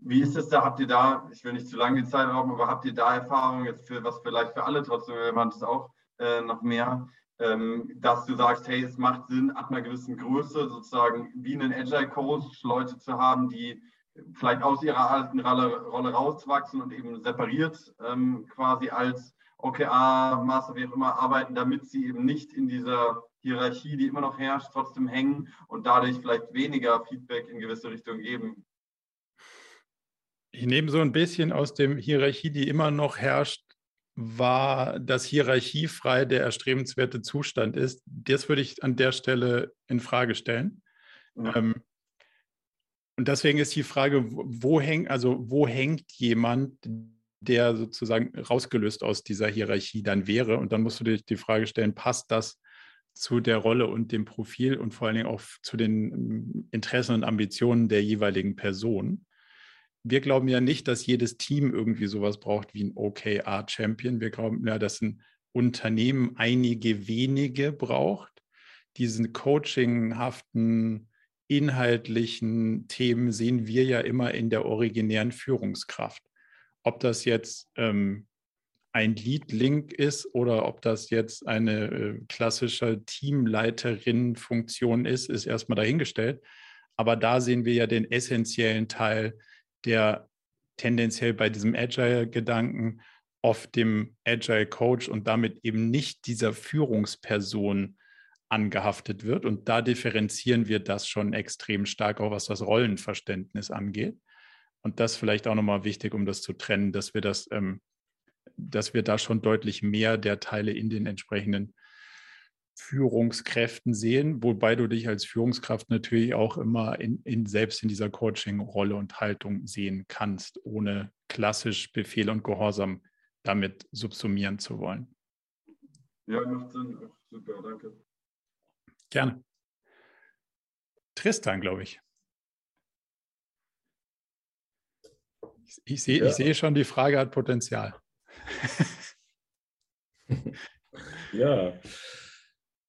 Wie ist es da? Habt ihr da, ich will nicht zu lange die Zeit rauben, aber habt ihr da Erfahrungen jetzt für was vielleicht für alle trotzdem relevant ist auch äh, noch mehr, ähm, dass du sagst, hey, es macht Sinn, ab einer gewissen Größe sozusagen wie einen Agile Coach Leute zu haben, die vielleicht aus ihrer alten Rolle, rauswachsen und eben separiert ähm, quasi als OKA, Master, wie auch immer, arbeiten, damit sie eben nicht in dieser Hierarchie, die immer noch herrscht, trotzdem hängen und dadurch vielleicht weniger Feedback in gewisse Richtungen geben. Ich nehme so ein bisschen aus dem Hierarchie, die immer noch herrscht, war, dass hierarchiefrei der erstrebenswerte Zustand ist. Das würde ich an der Stelle in Frage stellen. Ja. Ähm, und deswegen ist die Frage, wo hängt, also wo hängt jemand, der sozusagen rausgelöst aus dieser Hierarchie dann wäre? Und dann musst du dir die Frage stellen, passt das zu der Rolle und dem Profil und vor allen Dingen auch zu den ähm, Interessen und Ambitionen der jeweiligen Person? Wir glauben ja nicht, dass jedes Team irgendwie sowas braucht wie ein OKR-Champion. Wir glauben ja, dass ein Unternehmen einige wenige braucht, diesen coachinghaften, inhaltlichen Themen sehen wir ja immer in der originären Führungskraft. Ob das jetzt ähm, ein Lead-Link ist oder ob das jetzt eine äh, klassische Teamleiterin-Funktion ist, ist erstmal dahingestellt. Aber da sehen wir ja den essentiellen Teil, der tendenziell bei diesem Agile-Gedanken auf dem Agile Coach und damit eben nicht dieser Führungsperson angehaftet wird. Und da differenzieren wir das schon extrem stark, auch was das Rollenverständnis angeht. Und das vielleicht auch nochmal wichtig, um das zu trennen, dass wir das, ähm, dass wir da schon deutlich mehr der Teile in den entsprechenden Führungskräften sehen, wobei du dich als Führungskraft natürlich auch immer in, in selbst in dieser Coaching-Rolle und Haltung sehen kannst, ohne klassisch Befehl und Gehorsam damit subsumieren zu wollen. Ja, macht Sinn. Super, danke. Gerne. Tristan, glaube ich. Ich, ich sehe ja. seh schon, die Frage hat Potenzial. ja.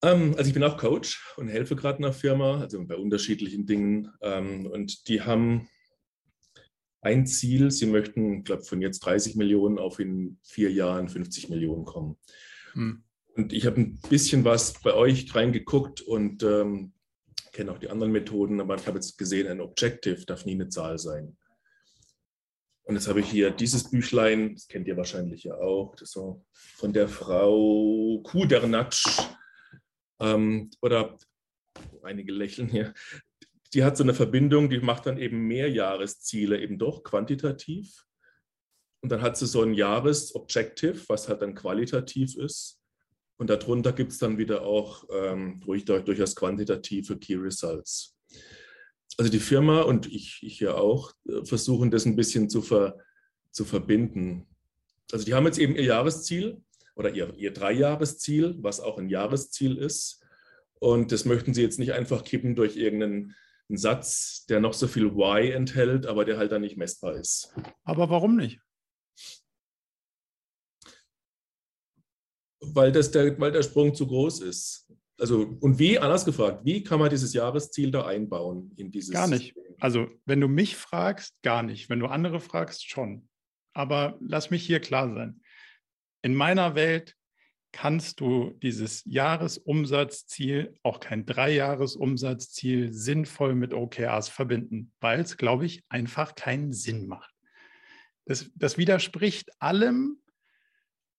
Ähm, also ich bin auch Coach und helfe gerade einer Firma, also bei unterschiedlichen Dingen. Ähm, und die haben ein Ziel, sie möchten, glaube von jetzt 30 Millionen auf in vier Jahren 50 Millionen kommen. Hm. Und ich habe ein bisschen was bei euch reingeguckt und ähm, kenne auch die anderen Methoden, aber ich habe jetzt gesehen, ein Objective darf nie eine Zahl sein. Und jetzt habe ich hier dieses Büchlein, das kennt ihr wahrscheinlich ja auch, das so von der Frau Kudernatsch ähm, oder einige lächeln hier die hat so eine Verbindung, die macht dann eben Mehrjahresziele eben doch quantitativ. Und dann hat sie so ein Jahresobjective, was halt dann qualitativ ist. Und darunter gibt es dann wieder auch ähm, durch, durchaus quantitative Key Results. Also die Firma und ich, ich hier auch äh, versuchen das ein bisschen zu, ver, zu verbinden. Also die haben jetzt eben ihr Jahresziel oder ihr, ihr Dreijahresziel, was auch ein Jahresziel ist. Und das möchten sie jetzt nicht einfach kippen durch irgendeinen ein Satz, der noch so viel Why enthält, aber der halt dann nicht messbar ist. Aber warum nicht? Weil, das der, weil der Sprung zu groß ist. Also, und wie, anders gefragt, wie kann man dieses Jahresziel da einbauen in dieses? Gar nicht. Also, wenn du mich fragst, gar nicht. Wenn du andere fragst, schon. Aber lass mich hier klar sein. In meiner Welt kannst du dieses Jahresumsatzziel, auch kein Dreijahresumsatzziel, sinnvoll mit OKRs verbinden, weil es, glaube ich, einfach keinen Sinn macht. Das, das widerspricht allem,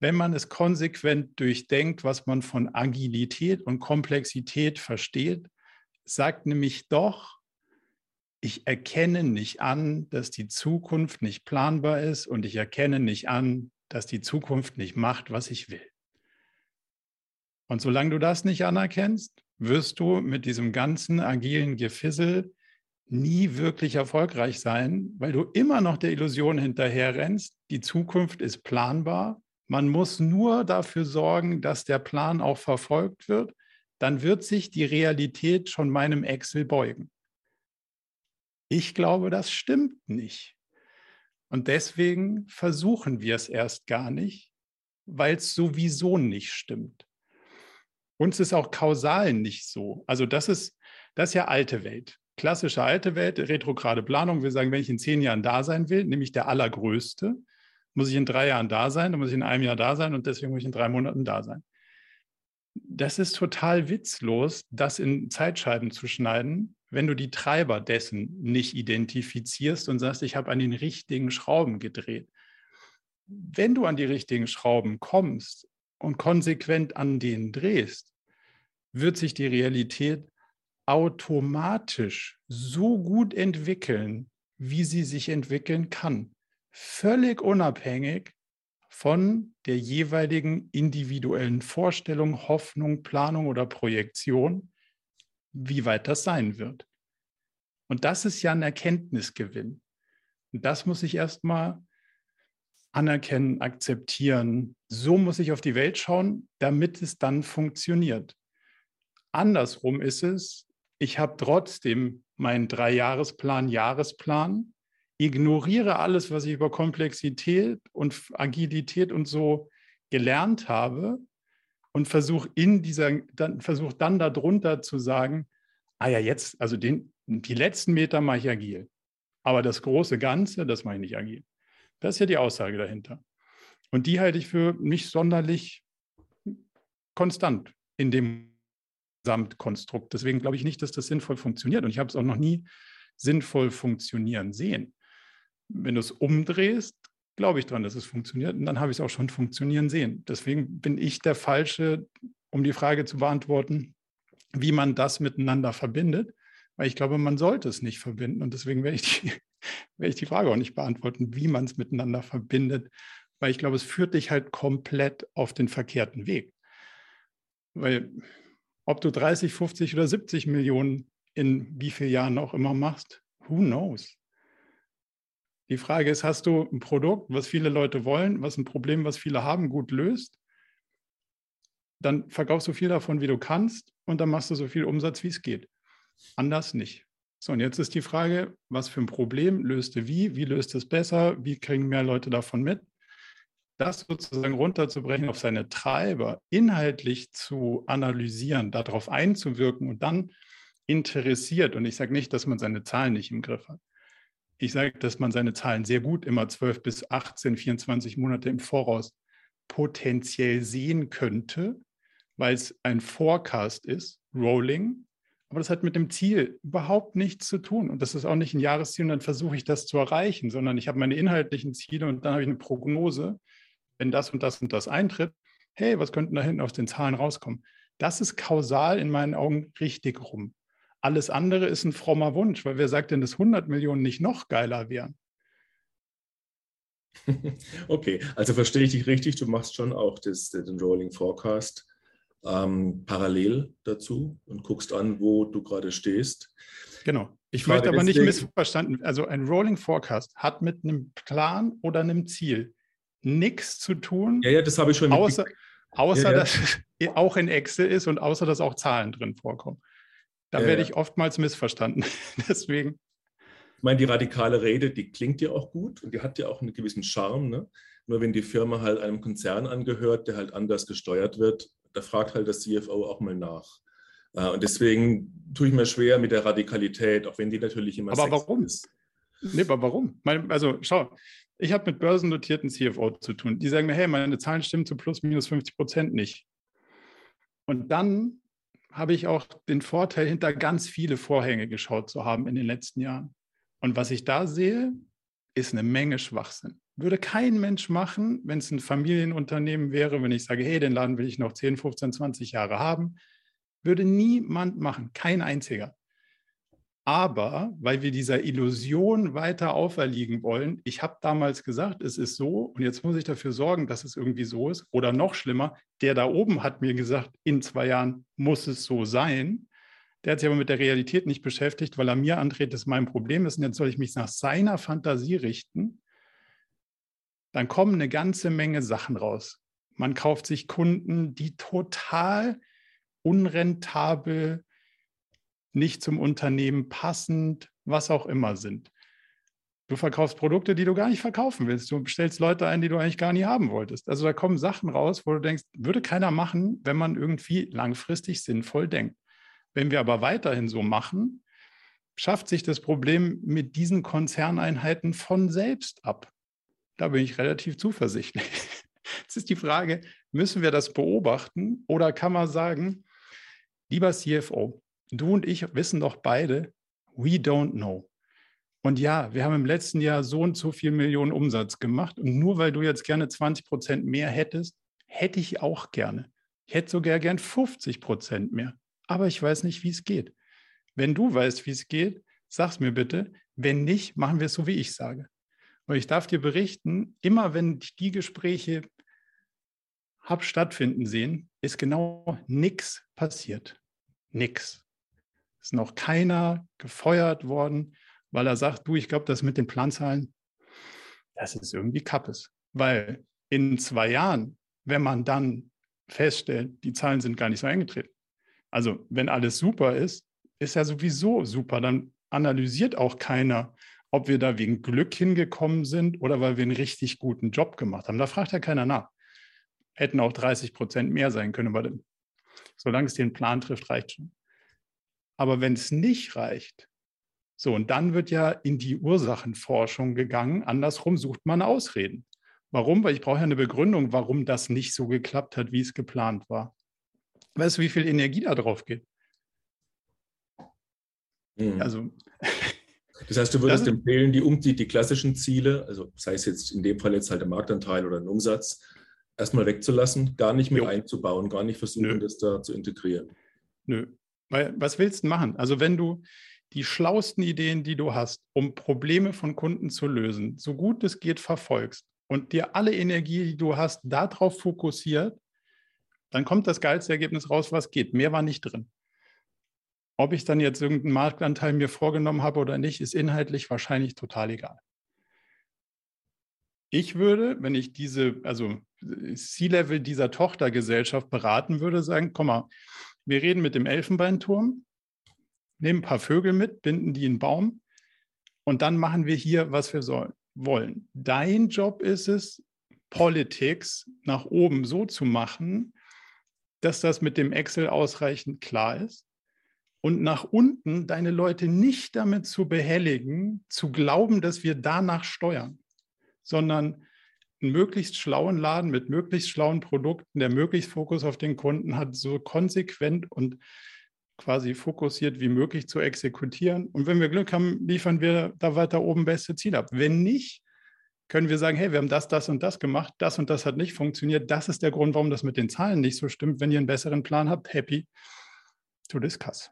wenn man es konsequent durchdenkt, was man von Agilität und Komplexität versteht, sagt nämlich doch, ich erkenne nicht an, dass die Zukunft nicht planbar ist und ich erkenne nicht an, dass die Zukunft nicht macht, was ich will. Und solange du das nicht anerkennst, wirst du mit diesem ganzen agilen Gefissel nie wirklich erfolgreich sein, weil du immer noch der Illusion hinterherrennst, die Zukunft ist planbar. Man muss nur dafür sorgen, dass der Plan auch verfolgt wird. Dann wird sich die Realität schon meinem Excel beugen. Ich glaube, das stimmt nicht. Und deswegen versuchen wir es erst gar nicht, weil es sowieso nicht stimmt. Uns ist auch kausal nicht so. Also das ist, das ist ja alte Welt. Klassische alte Welt, retrograde Planung. Wir sagen, wenn ich in zehn Jahren da sein will, nämlich der allergrößte, muss ich in drei Jahren da sein, dann muss ich in einem Jahr da sein und deswegen muss ich in drei Monaten da sein. Das ist total witzlos, das in Zeitscheiben zu schneiden, wenn du die Treiber dessen nicht identifizierst und sagst, ich habe an den richtigen Schrauben gedreht. Wenn du an die richtigen Schrauben kommst und konsequent an denen drehst, wird sich die Realität automatisch so gut entwickeln, wie sie sich entwickeln kann. Völlig unabhängig von der jeweiligen individuellen Vorstellung, Hoffnung, Planung oder Projektion, wie weit das sein wird. Und das ist ja ein Erkenntnisgewinn. Und das muss ich erstmal anerkennen, akzeptieren. So muss ich auf die Welt schauen, damit es dann funktioniert. Andersrum ist es, ich habe trotzdem meinen Dreijahresplan, Jahresplan, ignoriere alles, was ich über Komplexität und Agilität und so gelernt habe und versuche in dieser, dann versuche dann darunter zu sagen, ah ja, jetzt, also den, die letzten Meter mache ich agil. Aber das große Ganze, das mache ich nicht agil. Das ist ja die Aussage dahinter. Und die halte ich für nicht sonderlich konstant in dem Gesamtkonstrukt. Deswegen glaube ich nicht, dass das sinnvoll funktioniert. Und ich habe es auch noch nie sinnvoll funktionieren sehen. Wenn du es umdrehst, glaube ich daran, dass es funktioniert. Und dann habe ich es auch schon funktionieren sehen. Deswegen bin ich der Falsche, um die Frage zu beantworten, wie man das miteinander verbindet. Weil ich glaube, man sollte es nicht verbinden. Und deswegen werde ich die, werde ich die Frage auch nicht beantworten, wie man es miteinander verbindet. Weil ich glaube, es führt dich halt komplett auf den verkehrten Weg. Weil ob du 30, 50 oder 70 Millionen in wie vielen Jahren auch immer machst, who knows? Die Frage ist, hast du ein Produkt, was viele Leute wollen, was ein Problem, was viele haben, gut löst? Dann verkaufst du viel davon, wie du kannst und dann machst du so viel Umsatz, wie es geht. Anders nicht. So, und jetzt ist die Frage, was für ein Problem löst du wie? Wie löst es besser? Wie kriegen mehr Leute davon mit? das sozusagen runterzubrechen auf seine Treiber, inhaltlich zu analysieren, darauf einzuwirken und dann interessiert. Und ich sage nicht, dass man seine Zahlen nicht im Griff hat. Ich sage, dass man seine Zahlen sehr gut immer 12 bis 18, 24 Monate im Voraus potenziell sehen könnte, weil es ein Forecast ist, Rolling. Aber das hat mit dem Ziel überhaupt nichts zu tun. Und das ist auch nicht ein Jahresziel und dann versuche ich das zu erreichen, sondern ich habe meine inhaltlichen Ziele und dann habe ich eine Prognose wenn das und das und das eintritt, hey, was könnten da hinten aus den Zahlen rauskommen? Das ist kausal in meinen Augen richtig rum. Alles andere ist ein frommer Wunsch, weil wer sagt denn, dass 100 Millionen nicht noch geiler wären? Okay, also verstehe ich dich richtig, du machst schon auch das, den Rolling Forecast ähm, parallel dazu und guckst an, wo du gerade stehst. Genau. Ich möchte aber deswegen, nicht missverstanden, also ein Rolling Forecast hat mit einem Plan oder einem Ziel nichts zu tun. Ja, ja, das habe ich schon. Außer, außer ja, ja. dass auch in Excel ist und außer dass auch Zahlen drin vorkommen. Da werde ich oftmals missverstanden. Deswegen. Ich meine, die radikale Rede, die klingt ja auch gut und die hat ja auch einen gewissen Charme. Ne? Nur wenn die Firma halt einem Konzern angehört, der halt anders gesteuert wird, da fragt halt das CFO auch mal nach. Äh, und deswegen tue ich mir schwer mit der Radikalität, auch wenn die natürlich immer. Aber warum? Ist. Nee, aber warum? Also schau, ich habe mit börsennotierten CFO zu tun. Die sagen mir, hey, meine Zahlen stimmen zu plus minus 50 Prozent nicht. Und dann habe ich auch den Vorteil, hinter ganz viele Vorhänge geschaut zu haben in den letzten Jahren. Und was ich da sehe, ist eine Menge Schwachsinn. Würde kein Mensch machen, wenn es ein Familienunternehmen wäre, wenn ich sage, hey, den Laden will ich noch 10, 15, 20 Jahre haben. Würde niemand machen, kein einziger. Aber weil wir dieser Illusion weiter auferliegen wollen, ich habe damals gesagt, es ist so und jetzt muss ich dafür sorgen, dass es irgendwie so ist. Oder noch schlimmer, der da oben hat mir gesagt, in zwei Jahren muss es so sein. Der hat sich aber mit der Realität nicht beschäftigt, weil er mir andreht, dass mein Problem ist und jetzt soll ich mich nach seiner Fantasie richten. Dann kommen eine ganze Menge Sachen raus. Man kauft sich Kunden, die total unrentabel nicht zum Unternehmen passend, was auch immer sind. Du verkaufst Produkte, die du gar nicht verkaufen willst. Du stellst Leute ein, die du eigentlich gar nie haben wolltest. Also da kommen Sachen raus, wo du denkst, würde keiner machen, wenn man irgendwie langfristig sinnvoll denkt. Wenn wir aber weiterhin so machen, schafft sich das Problem mit diesen Konzerneinheiten von selbst ab. Da bin ich relativ zuversichtlich. Jetzt ist die Frage, müssen wir das beobachten oder kann man sagen, lieber CFO, du und ich wissen doch beide, we don't know. Und ja, wir haben im letzten Jahr so und so viel Millionen Umsatz gemacht. Und nur weil du jetzt gerne 20 Prozent mehr hättest, hätte ich auch gerne. Ich hätte sogar gern 50 Prozent mehr. Aber ich weiß nicht, wie es geht. Wenn du weißt, wie es geht, sag's mir bitte. Wenn nicht, machen wir es so, wie ich sage. Und ich darf dir berichten, immer wenn ich die Gespräche habe stattfinden sehen, ist genau nichts passiert. Nix. Ist noch keiner gefeuert worden, weil er sagt, du, ich glaube, das mit den Planzahlen, das ist irgendwie Kappes. Weil in zwei Jahren, wenn man dann feststellt, die Zahlen sind gar nicht so eingetreten. Also wenn alles super ist, ist ja sowieso super. Dann analysiert auch keiner, ob wir da wegen Glück hingekommen sind oder weil wir einen richtig guten Job gemacht haben. Da fragt ja keiner nach. Hätten auch 30 Prozent mehr sein können, aber solange es den Plan trifft, reicht schon. Aber wenn es nicht reicht, so, und dann wird ja in die Ursachenforschung gegangen. Andersrum sucht man Ausreden. Warum? Weil ich brauche ja eine Begründung, warum das nicht so geklappt hat, wie es geplant war. Weißt du, wie viel Energie da drauf geht? Mhm. Also. Das heißt, du würdest empfehlen, die, die, die klassischen Ziele, also sei es jetzt in dem Fall jetzt halt der Marktanteil oder ein Umsatz, erstmal wegzulassen, gar nicht mit jo. einzubauen, gar nicht versuchen, Nö. das da zu integrieren. Nö. Weil, was willst du machen? Also wenn du die schlauesten Ideen, die du hast, um Probleme von Kunden zu lösen, so gut es geht verfolgst und dir alle Energie, die du hast, darauf fokussiert, dann kommt das geilste Ergebnis raus, was geht. Mehr war nicht drin. Ob ich dann jetzt irgendeinen Marktanteil mir vorgenommen habe oder nicht, ist inhaltlich wahrscheinlich total egal. Ich würde, wenn ich diese, also C-Level dieser Tochtergesellschaft beraten würde, sagen, komm mal, wir reden mit dem Elfenbeinturm, nehmen ein paar Vögel mit, binden die in einen Baum und dann machen wir hier, was wir sollen, wollen. Dein Job ist es, Politics nach oben so zu machen, dass das mit dem Excel ausreichend klar ist und nach unten deine Leute nicht damit zu behelligen, zu glauben, dass wir danach steuern, sondern einen möglichst schlauen Laden mit möglichst schlauen Produkten, der möglichst Fokus auf den Kunden hat, so konsequent und quasi fokussiert wie möglich zu exekutieren. Und wenn wir Glück haben, liefern wir da weiter oben beste Ziel ab. Wenn nicht, können wir sagen, hey, wir haben das, das und das gemacht, das und das hat nicht funktioniert. Das ist der Grund, warum das mit den Zahlen nicht so stimmt. Wenn ihr einen besseren Plan habt, happy to discuss.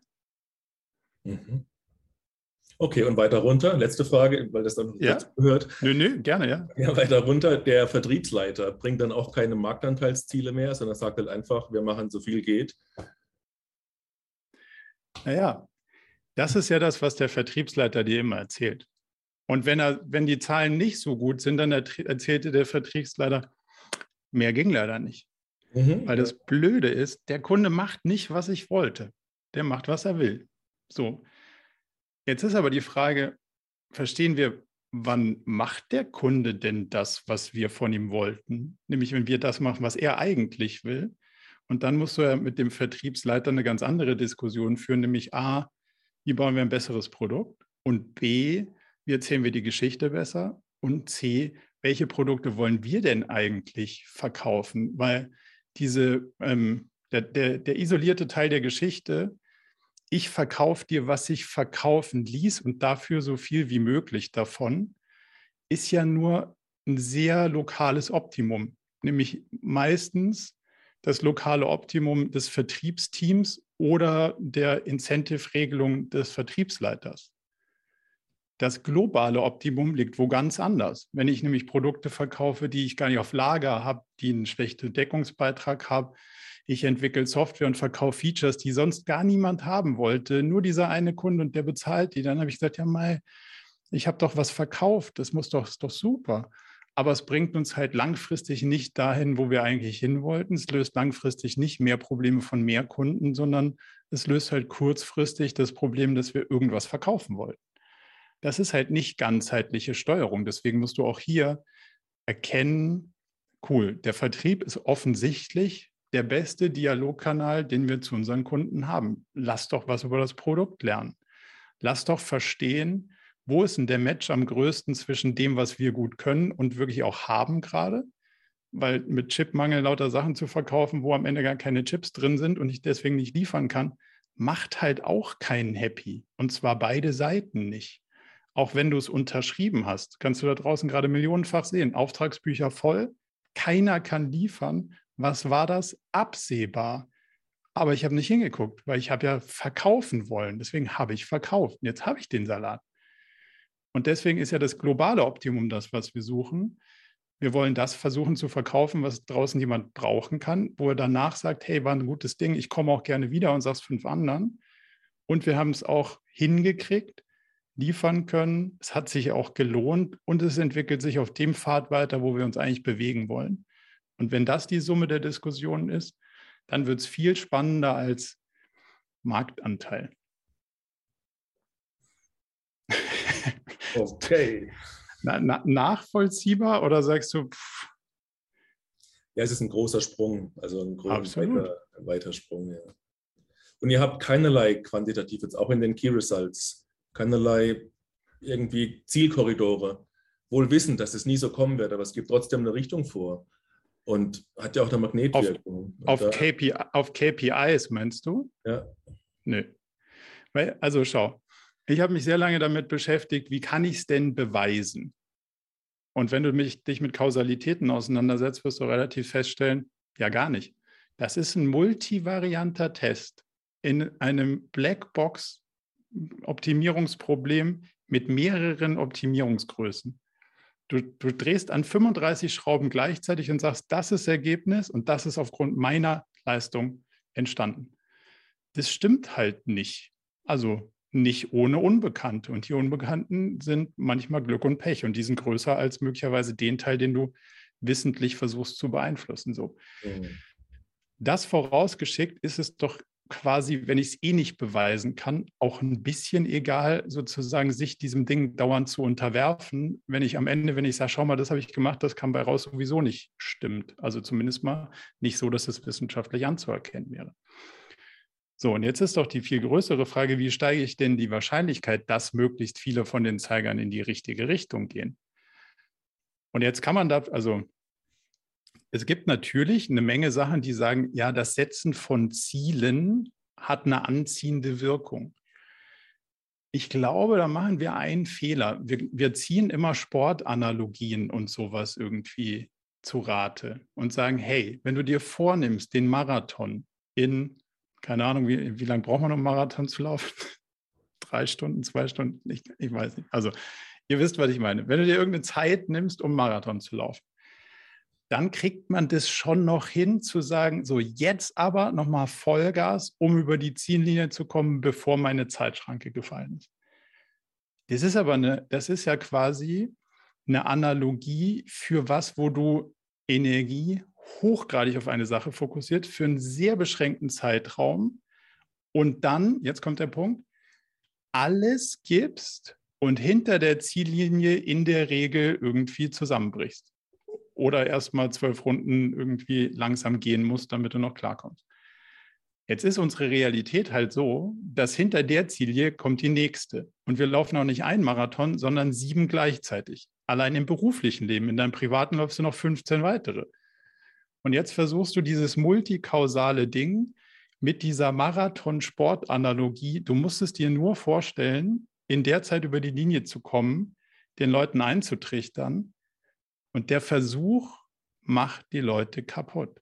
Mhm. Okay, und weiter runter, letzte Frage, weil das dann ja. gehört. Nö, nö, gerne, ja. Ja, weiter runter, der Vertriebsleiter bringt dann auch keine Marktanteilsziele mehr, sondern sagt halt einfach, wir machen so viel geht. Naja, das ist ja das, was der Vertriebsleiter dir immer erzählt. Und wenn, er, wenn die Zahlen nicht so gut sind, dann erzählte der Vertriebsleiter, mehr ging leider nicht. Mhm. Weil das Blöde ist, der Kunde macht nicht, was ich wollte. Der macht, was er will. So. Jetzt ist aber die Frage, verstehen wir, wann macht der Kunde denn das, was wir von ihm wollten? Nämlich, wenn wir das machen, was er eigentlich will. Und dann musst du ja mit dem Vertriebsleiter eine ganz andere Diskussion führen, nämlich A, wie bauen wir ein besseres Produkt? Und B, wie erzählen wir die Geschichte besser? Und C, welche Produkte wollen wir denn eigentlich verkaufen? Weil diese, ähm, der, der, der isolierte Teil der Geschichte, ich verkaufe dir, was sich verkaufen ließ und dafür so viel wie möglich davon, ist ja nur ein sehr lokales Optimum, nämlich meistens das lokale Optimum des Vertriebsteams oder der Incentive-Regelung des Vertriebsleiters. Das globale Optimum liegt wo ganz anders. Wenn ich nämlich Produkte verkaufe, die ich gar nicht auf Lager habe, die einen schlechten Deckungsbeitrag haben, ich entwickle Software und verkaufe Features, die sonst gar niemand haben wollte, nur dieser eine Kunde und der bezahlt die. Dann habe ich gesagt, ja, Mai, ich habe doch was verkauft, das muss doch, ist doch super. Aber es bringt uns halt langfristig nicht dahin, wo wir eigentlich hin wollten. Es löst langfristig nicht mehr Probleme von mehr Kunden, sondern es löst halt kurzfristig das Problem, dass wir irgendwas verkaufen wollten. Das ist halt nicht ganzheitliche Steuerung. Deswegen musst du auch hier erkennen, cool, der Vertrieb ist offensichtlich der beste Dialogkanal, den wir zu unseren Kunden haben. Lass doch was über das Produkt lernen. Lass doch verstehen, wo ist denn der Match am größten zwischen dem, was wir gut können und wirklich auch haben gerade? Weil mit Chipmangel lauter Sachen zu verkaufen, wo am Ende gar keine Chips drin sind und ich deswegen nicht liefern kann, macht halt auch keinen happy. Und zwar beide Seiten nicht. Auch wenn du es unterschrieben hast, kannst du da draußen gerade millionenfach sehen. Auftragsbücher voll, keiner kann liefern was war das? Absehbar. Aber ich habe nicht hingeguckt, weil ich habe ja verkaufen wollen. Deswegen habe ich verkauft. Und jetzt habe ich den Salat. Und deswegen ist ja das globale Optimum das, was wir suchen. Wir wollen das versuchen zu verkaufen, was draußen jemand brauchen kann, wo er danach sagt, hey, war ein gutes Ding, ich komme auch gerne wieder und sag's fünf anderen. und wir haben es auch hingekriegt, liefern können. Es hat sich auch gelohnt und es entwickelt sich auf dem Pfad weiter, wo wir uns eigentlich bewegen wollen. Und wenn das die Summe der Diskussion ist, dann wird es viel spannender als Marktanteil. Okay. Na, na, nachvollziehbar oder sagst du? Pff. Ja, es ist ein großer Sprung, also ein großer weiter, weiter Sprung. Ja. Und ihr habt keinerlei quantitativ, jetzt auch in den Key Results, keinerlei irgendwie Zielkorridore. Wohl wissend, dass es nie so kommen wird, aber es gibt trotzdem eine Richtung vor. Und hat ja auch eine Magnetwirkung. Auf, auf, KPI, auf KPIs meinst du? Ja. Nö. Weil, also schau, ich habe mich sehr lange damit beschäftigt, wie kann ich es denn beweisen? Und wenn du mich, dich mit Kausalitäten auseinandersetzt, wirst du relativ feststellen, ja gar nicht. Das ist ein multivarianter Test in einem Blackbox-Optimierungsproblem mit mehreren Optimierungsgrößen. Du, du, drehst an 35 Schrauben gleichzeitig und sagst, das ist Ergebnis und das ist aufgrund meiner Leistung entstanden. Das stimmt halt nicht. Also nicht ohne Unbekannte. Und die Unbekannten sind manchmal Glück und Pech und die sind größer als möglicherweise den Teil, den du wissentlich versuchst zu beeinflussen. So. Mhm. Das vorausgeschickt ist es doch quasi, wenn ich es eh nicht beweisen kann, auch ein bisschen egal, sozusagen sich diesem Ding dauernd zu unterwerfen, wenn ich am Ende, wenn ich sage, schau mal, das habe ich gemacht, das kam bei raus sowieso nicht stimmt. Also zumindest mal nicht so, dass es wissenschaftlich anzuerkennen wäre. So, und jetzt ist doch die viel größere Frage, wie steige ich denn die Wahrscheinlichkeit, dass möglichst viele von den Zeigern in die richtige Richtung gehen? Und jetzt kann man da, also es gibt natürlich eine Menge Sachen, die sagen, ja, das Setzen von Zielen hat eine anziehende Wirkung. Ich glaube, da machen wir einen Fehler. Wir, wir ziehen immer Sportanalogien und sowas irgendwie zu Rate und sagen, hey, wenn du dir vornimmst, den Marathon in keine Ahnung, wie, wie lange braucht man, um Marathon zu laufen? Drei Stunden, zwei Stunden? Ich, ich weiß nicht. Also, ihr wisst, was ich meine. Wenn du dir irgendeine Zeit nimmst, um Marathon zu laufen, dann kriegt man das schon noch hin zu sagen, so jetzt aber nochmal Vollgas, um über die Ziellinie zu kommen, bevor meine Zeitschranke gefallen ist. Das ist aber eine, das ist ja quasi eine Analogie für was, wo du Energie hochgradig auf eine Sache fokussiert für einen sehr beschränkten Zeitraum und dann, jetzt kommt der Punkt, alles gibst und hinter der Ziellinie in der Regel irgendwie zusammenbrichst. Oder erst mal zwölf Runden irgendwie langsam gehen musst, damit du noch klarkommst. Jetzt ist unsere Realität halt so, dass hinter der Ziellinie kommt die nächste. Und wir laufen auch nicht einen Marathon, sondern sieben gleichzeitig. Allein im beruflichen Leben. In deinem privaten läufst du noch 15 weitere. Und jetzt versuchst du dieses multikausale Ding mit dieser Marathon-Sport-Analogie. Du musst es dir nur vorstellen, in der Zeit über die Linie zu kommen, den Leuten einzutrichtern. Und der Versuch macht die Leute kaputt.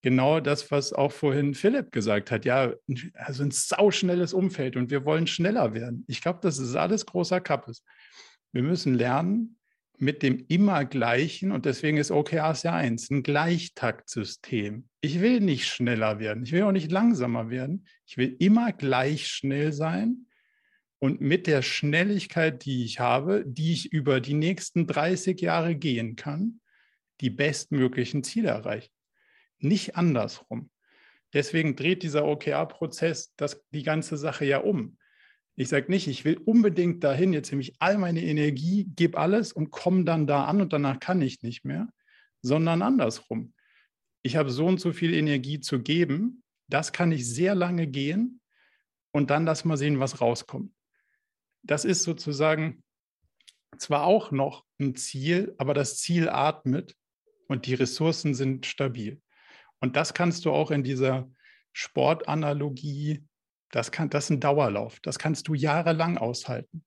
Genau das, was auch vorhin Philipp gesagt hat. Ja, also ein sauschnelles Umfeld und wir wollen schneller werden. Ich glaube, das ist alles großer Kappes. Wir müssen lernen, mit dem immer gleichen, und deswegen ist OKRs ja eins, ein Gleichtaktsystem. Ich will nicht schneller werden, ich will auch nicht langsamer werden, ich will immer gleich schnell sein und mit der Schnelligkeit, die ich habe, die ich über die nächsten 30 Jahre gehen kann, die bestmöglichen Ziele erreichen. Nicht andersrum. Deswegen dreht dieser OKR-Prozess die ganze Sache ja um. Ich sage nicht, ich will unbedingt dahin, jetzt nehme ich all meine Energie, gebe alles und komme dann da an und danach kann ich nicht mehr, sondern andersrum. Ich habe so und so viel Energie zu geben, das kann ich sehr lange gehen und dann lass mal sehen, was rauskommt. Das ist sozusagen zwar auch noch ein Ziel, aber das Ziel atmet und die Ressourcen sind stabil. Und das kannst du auch in dieser Sportanalogie das, kann, das ist ein Dauerlauf. Das kannst du jahrelang aushalten.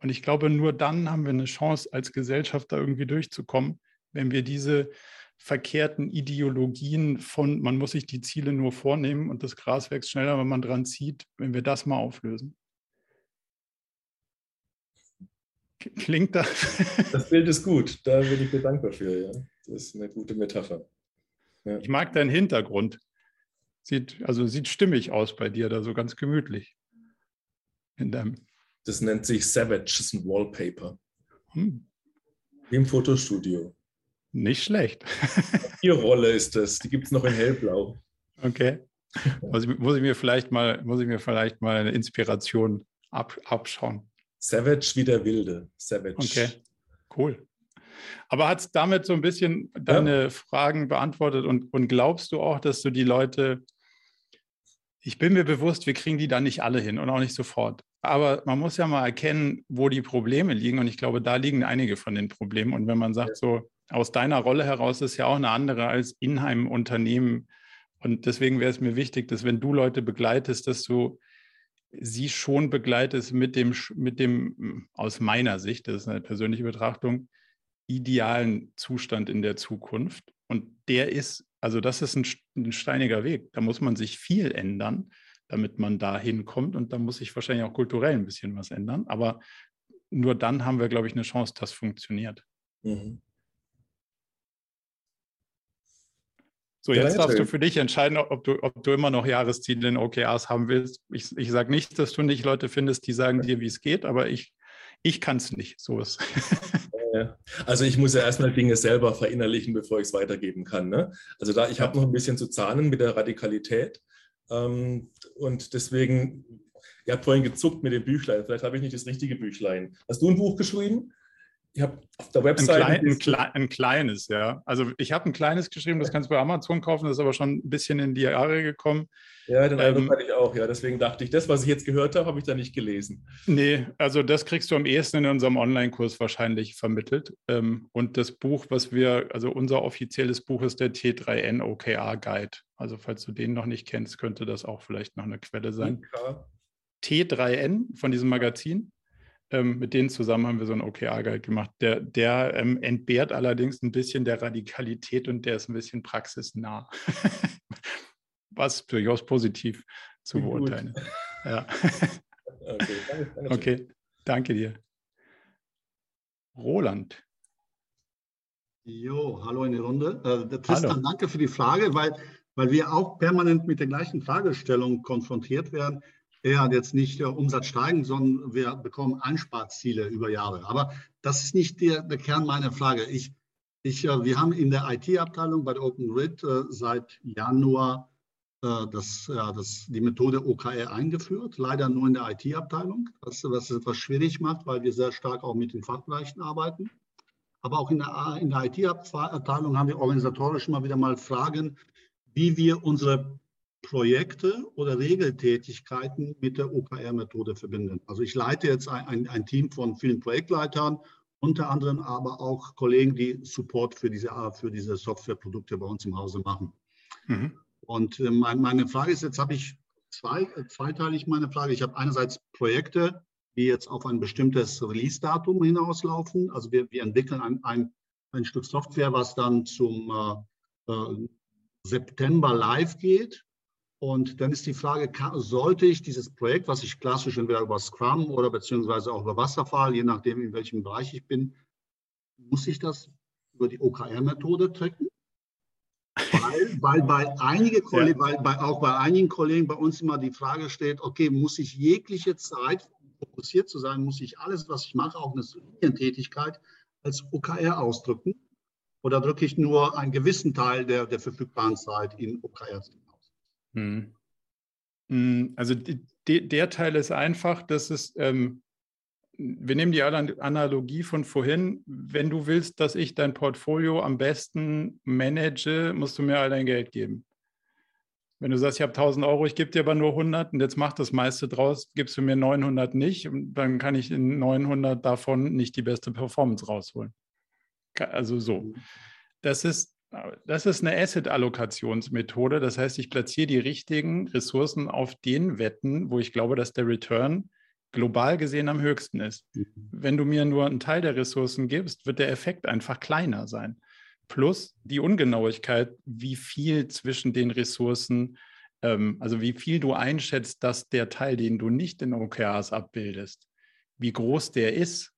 Und ich glaube, nur dann haben wir eine Chance, als Gesellschaft da irgendwie durchzukommen, wenn wir diese verkehrten Ideologien von, man muss sich die Ziele nur vornehmen und das Gras wächst schneller, wenn man dran zieht, wenn wir das mal auflösen. Klingt das? Das Bild ist gut, da bin ich dir dankbar für. Ja. Das ist eine gute Metapher. Ja. Ich mag deinen Hintergrund. Sieht, also sieht stimmig aus bei dir, da so ganz gemütlich. in deinem? Das nennt sich Savage, das ist ein Wallpaper. Hm. Im Fotostudio. Nicht schlecht. Die Rolle ist das, die gibt es noch in hellblau. Okay. Muss ich, muss ich, mir vielleicht mal, muss ich mir vielleicht mal eine Inspiration ab, abschauen. Savage wie der Wilde. Savage. Okay, cool. Aber hat es damit so ein bisschen deine ja. Fragen beantwortet und, und glaubst du auch, dass du die Leute, ich bin mir bewusst, wir kriegen die dann nicht alle hin und auch nicht sofort. Aber man muss ja mal erkennen, wo die Probleme liegen. Und ich glaube, da liegen einige von den Problemen. Und wenn man sagt, so aus deiner Rolle heraus ist ja auch eine andere als in einem Unternehmen. Und deswegen wäre es mir wichtig, dass wenn du Leute begleitest, dass du sie schon begleitest mit dem, mit dem, aus meiner Sicht, das ist eine persönliche Betrachtung, idealen Zustand in der Zukunft. Und der ist, also das ist ein, ein steiniger Weg. Da muss man sich viel ändern, damit man da hinkommt. Und da muss sich wahrscheinlich auch kulturell ein bisschen was ändern. Aber nur dann haben wir, glaube ich, eine Chance, dass funktioniert. Mhm. So, jetzt darfst du für dich entscheiden, ob du, ob du immer noch Jahresziele in OKRs haben willst. Ich, ich sage nicht, dass du nicht Leute findest, die sagen dir, wie es geht, aber ich, ich kann es nicht. So ist. Also ich muss ja erstmal Dinge selber verinnerlichen, bevor ich es weitergeben kann. Ne? Also da, ich habe noch ein bisschen zu zahnen mit der Radikalität. Ähm, und deswegen, ihr habt vorhin gezuckt mit dem Büchlein. Vielleicht habe ich nicht das richtige Büchlein. Hast du ein Buch geschrieben? Ich habe auf der Website. Ein, klein, ein, klein, ein, kleines, ja. Also ich habe ein kleines geschrieben, das kannst du bei Amazon kaufen, das ist aber schon ein bisschen in die Jahre gekommen. Ja, den Eindruck ähm, hatte ich auch, ja. Deswegen dachte ich, das, was ich jetzt gehört habe, habe ich da nicht gelesen. Nee, also das kriegst du am ehesten in unserem Online-Kurs wahrscheinlich vermittelt. Ähm, und das Buch, was wir, also unser offizielles Buch ist der T3N OKR Guide. Also falls du den noch nicht kennst, könnte das auch vielleicht noch eine Quelle sein. Okay. T3N von diesem Magazin. Ähm, mit denen zusammen haben wir so einen OKR-Guide gemacht. Der, der ähm, entbehrt allerdings ein bisschen der Radikalität und der ist ein bisschen praxisnah. Was durchaus positiv zu beurteilen ist. Ja. okay, danke, danke, okay, danke dir. Roland. Jo, hallo in die Runde. Äh, Tristan, hallo. danke für die Frage, weil, weil wir auch permanent mit der gleichen Fragestellung konfrontiert werden eher jetzt nicht der Umsatz steigen, sondern wir bekommen Einsparziele über Jahre. Aber das ist nicht der, der Kern meiner Frage. Ich, ich, äh, wir haben in der IT-Abteilung bei der Open Grid äh, seit Januar äh, das, ja, das, die Methode OKR eingeführt, leider nur in der IT-Abteilung, was, was es etwas schwierig macht, weil wir sehr stark auch mit den Fachbereichen arbeiten. Aber auch in der, in der IT-Abteilung haben wir organisatorisch immer wieder mal Fragen, wie wir unsere Projekte oder Regeltätigkeiten mit der OKR-Methode verbinden. Also ich leite jetzt ein, ein, ein, Team von vielen Projektleitern, unter anderem aber auch Kollegen, die Support für diese, für diese Softwareprodukte bei uns im Hause machen. Mhm. Und äh, meine Frage ist, jetzt habe ich zwei, zweiteilig meine Frage. Ich habe einerseits Projekte, die jetzt auf ein bestimmtes Release-Datum hinauslaufen. Also wir, wir entwickeln ein, ein, ein, Stück Software, was dann zum äh, äh September live geht. Und dann ist die Frage, sollte ich dieses Projekt, was ich klassisch entweder über Scrum oder beziehungsweise auch über Wasserfall, je nachdem, in welchem Bereich ich bin, muss ich das über die OKR-Methode tracken? Weil, weil, bei einige Kollegen, ja. weil bei, auch bei einigen Kollegen bei uns immer die Frage steht, okay, muss ich jegliche Zeit fokussiert zu sein, muss ich alles, was ich mache, auch eine Tätigkeit als OKR ausdrücken? Oder drücke ich nur einen gewissen Teil der, der verfügbaren Zeit in OKR hm. Also die, der Teil ist einfach, dass es, ähm, wir nehmen die Analogie von vorhin, wenn du willst, dass ich dein Portfolio am besten manage, musst du mir all dein Geld geben. Wenn du sagst, ich habe 1000 Euro, ich gebe dir aber nur 100 und jetzt mach das meiste draus, gibst du mir 900 nicht, und dann kann ich in 900 davon nicht die beste Performance rausholen. Also so. Mhm. Das ist das ist eine Asset-Allokationsmethode. Das heißt, ich platziere die richtigen Ressourcen auf den Wetten, wo ich glaube, dass der Return global gesehen am höchsten ist. Mhm. Wenn du mir nur einen Teil der Ressourcen gibst, wird der Effekt einfach kleiner sein. Plus die Ungenauigkeit, wie viel zwischen den Ressourcen, ähm, also wie viel du einschätzt, dass der Teil, den du nicht in OKRs abbildest, wie groß der ist,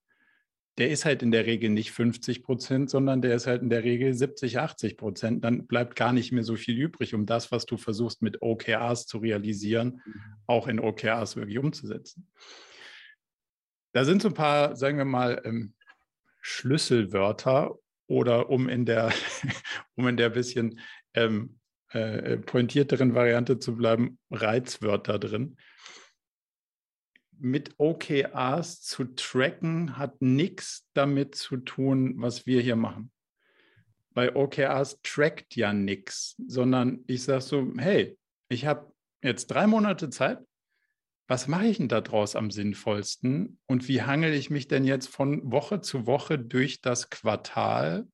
der ist halt in der Regel nicht 50 Prozent, sondern der ist halt in der Regel 70, 80 Prozent. Dann bleibt gar nicht mehr so viel übrig, um das, was du versuchst mit OKRs zu realisieren, mhm. auch in OKRs wirklich umzusetzen. Da sind so ein paar, sagen wir mal, ähm, Schlüsselwörter oder um in der, um in der bisschen ähm, äh, pointierteren Variante zu bleiben, Reizwörter drin mit OKRs zu tracken hat nichts damit zu tun, was wir hier machen. Bei OKRs trackt ja nichts, sondern ich sage so, hey, ich habe jetzt drei Monate Zeit. Was mache ich denn daraus am sinnvollsten? Und wie hangel ich mich denn jetzt von Woche zu Woche durch das Quartal,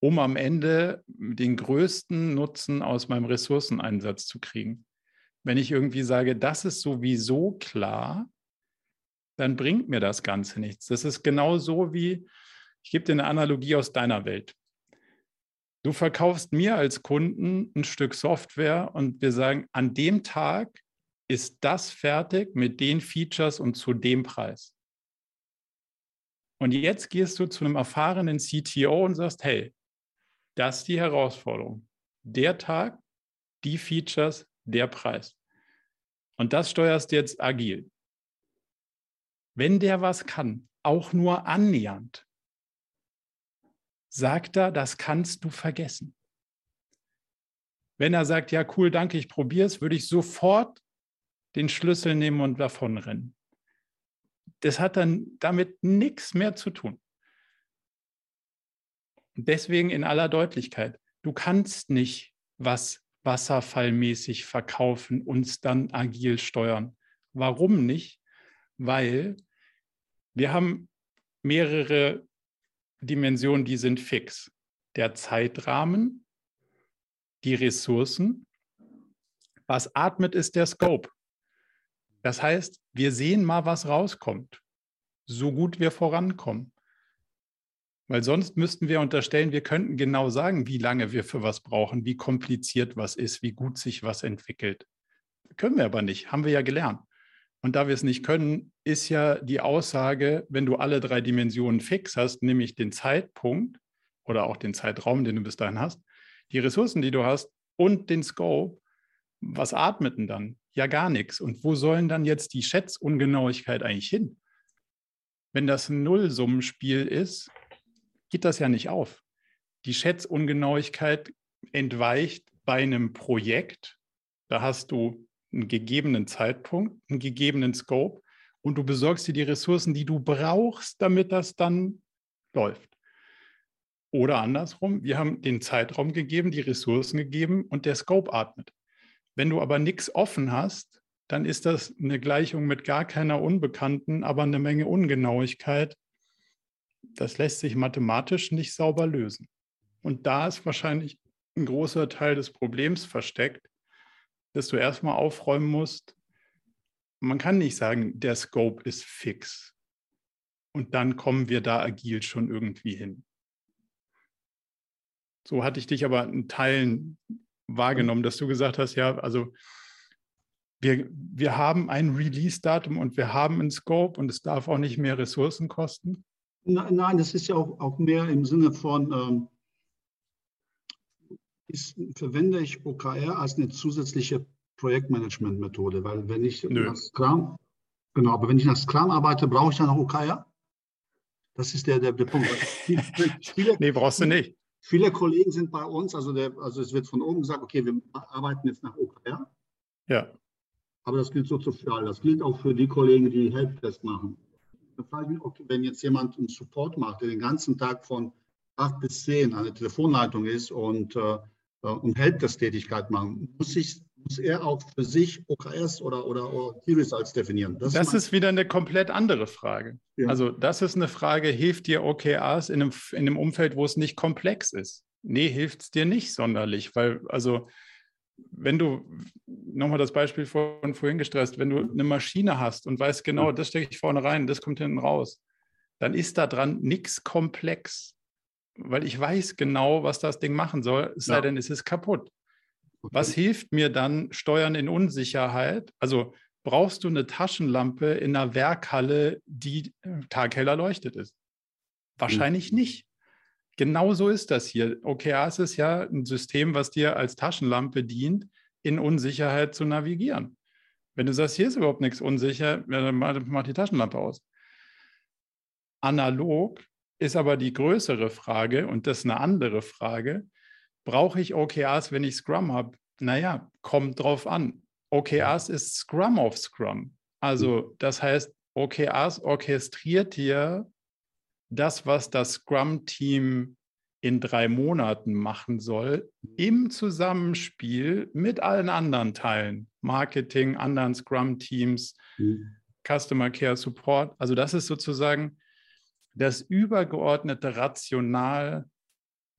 um am Ende den größten Nutzen aus meinem Ressourceneinsatz zu kriegen? Wenn ich irgendwie sage, das ist sowieso klar, dann bringt mir das Ganze nichts. Das ist genau so wie, ich gebe dir eine Analogie aus deiner Welt. Du verkaufst mir als Kunden ein Stück Software und wir sagen, an dem Tag ist das fertig mit den Features und zu dem Preis. Und jetzt gehst du zu einem erfahrenen CTO und sagst, hey, das ist die Herausforderung. Der Tag, die Features, der Preis. Und das steuerst jetzt agil. Wenn der was kann, auch nur annähernd, sagt er, das kannst du vergessen. Wenn er sagt, ja, cool, danke, ich probiere es, würde ich sofort den Schlüssel nehmen und davonrennen. Das hat dann damit nichts mehr zu tun. Deswegen in aller Deutlichkeit, du kannst nicht was wasserfallmäßig verkaufen, uns dann agil steuern. Warum nicht? Weil wir haben mehrere Dimensionen, die sind fix. Der Zeitrahmen, die Ressourcen. Was atmet, ist der Scope. Das heißt, wir sehen mal, was rauskommt, so gut wir vorankommen. Weil sonst müssten wir unterstellen, wir könnten genau sagen, wie lange wir für was brauchen, wie kompliziert was ist, wie gut sich was entwickelt. Können wir aber nicht, haben wir ja gelernt. Und da wir es nicht können, ist ja die Aussage, wenn du alle drei Dimensionen fix hast, nämlich den Zeitpunkt oder auch den Zeitraum, den du bis dahin hast, die Ressourcen, die du hast und den Scope, was atmet denn dann? Ja, gar nichts. Und wo sollen dann jetzt die Schätzungenauigkeit eigentlich hin? Wenn das ein Nullsummenspiel ist, geht das ja nicht auf. Die Schätzungenauigkeit entweicht bei einem Projekt. Da hast du einen gegebenen Zeitpunkt, einen gegebenen Scope und du besorgst dir die Ressourcen, die du brauchst, damit das dann läuft. Oder andersrum, wir haben den Zeitraum gegeben, die Ressourcen gegeben und der Scope atmet. Wenn du aber nichts offen hast, dann ist das eine Gleichung mit gar keiner Unbekannten, aber eine Menge Ungenauigkeit, das lässt sich mathematisch nicht sauber lösen. Und da ist wahrscheinlich ein großer Teil des Problems versteckt, dass du erstmal aufräumen musst. Man kann nicht sagen, der Scope ist fix. Und dann kommen wir da agil schon irgendwie hin. So hatte ich dich aber in Teilen wahrgenommen, dass du gesagt hast, ja, also wir, wir haben ein Release-Datum und wir haben einen Scope und es darf auch nicht mehr Ressourcen kosten. Nein, das ist ja auch, auch mehr im Sinne von, ähm, ist, verwende ich OKR als eine zusätzliche Projektmanagement-Methode, weil wenn ich Nö. nach Scrum, genau, aber wenn ich nach Scrum arbeite, brauche ich dann auch OKR? Das ist der, der, der Punkt. Viele, nee, brauchst du nicht. Viele Kollegen sind bei uns, also, der, also es wird von oben gesagt, okay, wir arbeiten jetzt nach OKR. Ja. Aber das gilt so für alle. Das gilt auch für die Kollegen, die Helpdesk machen wenn jetzt jemand einen Support macht, der den ganzen Tag von 8 bis 10 an der Telefonleitung ist und, äh, äh und Helpdesk-Tätigkeit machen, muss, ich, muss er auch für sich OKS oder, oder, oder Key Results definieren. Das, das ist, ist, wieder eine komplett andere Frage. Ja. Also das ist eine Frage, hilft dir OKRs in einem, in einem Umfeld, wo es nicht komplex ist? Nee, hilft es dir nicht sonderlich, weil also wenn du, nochmal das Beispiel von vorhin gestresst, wenn du eine Maschine hast und weißt genau, das stecke ich vorne rein, das kommt hinten raus, dann ist da dran nichts komplex, weil ich weiß genau, was das Ding machen soll, es ja. sei denn, es ist kaputt. Okay. Was hilft mir dann Steuern in Unsicherheit? Also brauchst du eine Taschenlampe in einer Werkhalle, die tagheller leuchtet ist. Wahrscheinlich nicht. Genau so ist das hier. OKRs ist ja ein System, was dir als Taschenlampe dient, in Unsicherheit zu navigieren. Wenn du sagst, hier ist überhaupt nichts unsicher, dann mach die Taschenlampe aus. Analog ist aber die größere Frage und das ist eine andere Frage. Brauche ich OKRs, wenn ich Scrum habe? Naja, kommt drauf an. OKRs ist Scrum of Scrum. Also das heißt, OKRs orchestriert dir das, was das Scrum-Team in drei Monaten machen soll, im Zusammenspiel mit allen anderen Teilen, Marketing, anderen Scrum-Teams, mhm. Customer Care Support. Also das ist sozusagen das übergeordnete Rational,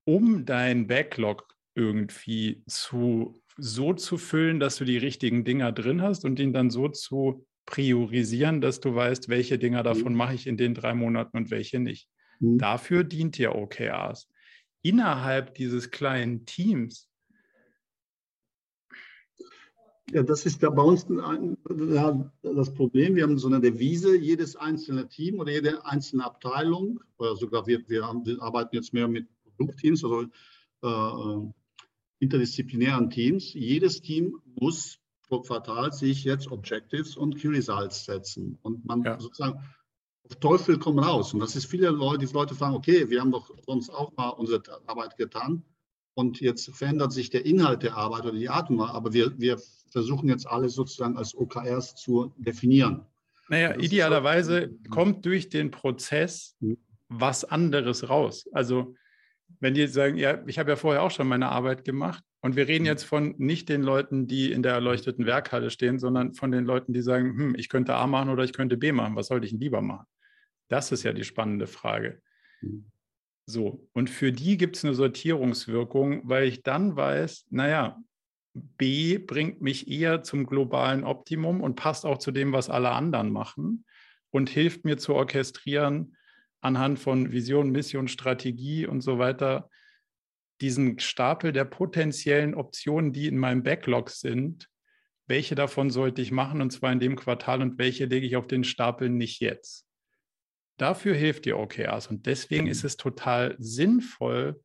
um dein Backlog irgendwie zu, so zu füllen, dass du die richtigen Dinger drin hast und ihn dann so zu priorisieren, dass du weißt, welche Dinger davon mhm. mache ich in den drei Monaten und welche nicht. Mhm. Dafür dient dir OKRs innerhalb dieses kleinen Teams? Ja, das ist ja bei uns ein, ja, das Problem. Wir haben so eine Devise, jedes einzelne Team oder jede einzelne Abteilung, oder sogar wir, wir, haben, wir arbeiten jetzt mehr mit Produktteams, also äh, interdisziplinären Teams. Jedes Team muss pro Quartal sich jetzt Objectives und Key Results setzen. Und man ja. sozusagen auf Teufel komm raus. Und das ist viele Leute, die Leute fragen, okay, wir haben doch sonst auch mal unsere Arbeit getan und jetzt verändert sich der Inhalt der Arbeit oder die Art und Weise, aber wir, wir versuchen jetzt alles sozusagen als OKRs zu definieren. Naja, das idealerweise kommt durch den Prozess hm. was anderes raus. Also wenn die sagen, ja, ich habe ja vorher auch schon meine Arbeit gemacht und wir reden hm. jetzt von nicht den Leuten, die in der erleuchteten Werkhalle stehen, sondern von den Leuten, die sagen, hm, ich könnte A machen oder ich könnte B machen, was sollte ich denn lieber machen? Das ist ja die spannende Frage. Mhm. So, und für die gibt es eine Sortierungswirkung, weil ich dann weiß, naja, B bringt mich eher zum globalen Optimum und passt auch zu dem, was alle anderen machen und hilft mir zu orchestrieren anhand von Vision, Mission, Strategie und so weiter, diesen Stapel der potenziellen Optionen, die in meinem Backlog sind, welche davon sollte ich machen und zwar in dem Quartal und welche lege ich auf den Stapel nicht jetzt. Dafür hilft dir OKRs und deswegen ist es total sinnvoll,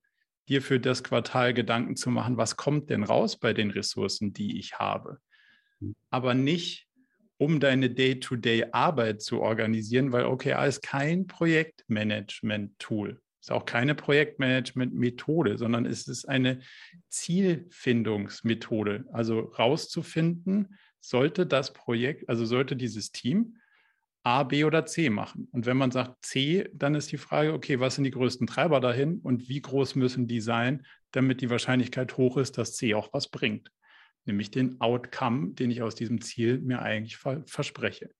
dir für das Quartal Gedanken zu machen, was kommt denn raus bei den Ressourcen, die ich habe. Aber nicht, um deine Day-to-Day-Arbeit zu organisieren, weil OKR ist kein Projektmanagement-Tool. Ist auch keine Projektmanagement-Methode, sondern es ist eine Zielfindungsmethode. Also rauszufinden, sollte das Projekt, also sollte dieses Team A, B oder C machen. Und wenn man sagt C, dann ist die Frage, okay, was sind die größten Treiber dahin und wie groß müssen die sein, damit die Wahrscheinlichkeit hoch ist, dass C auch was bringt. Nämlich den Outcome, den ich aus diesem Ziel mir eigentlich verspreche.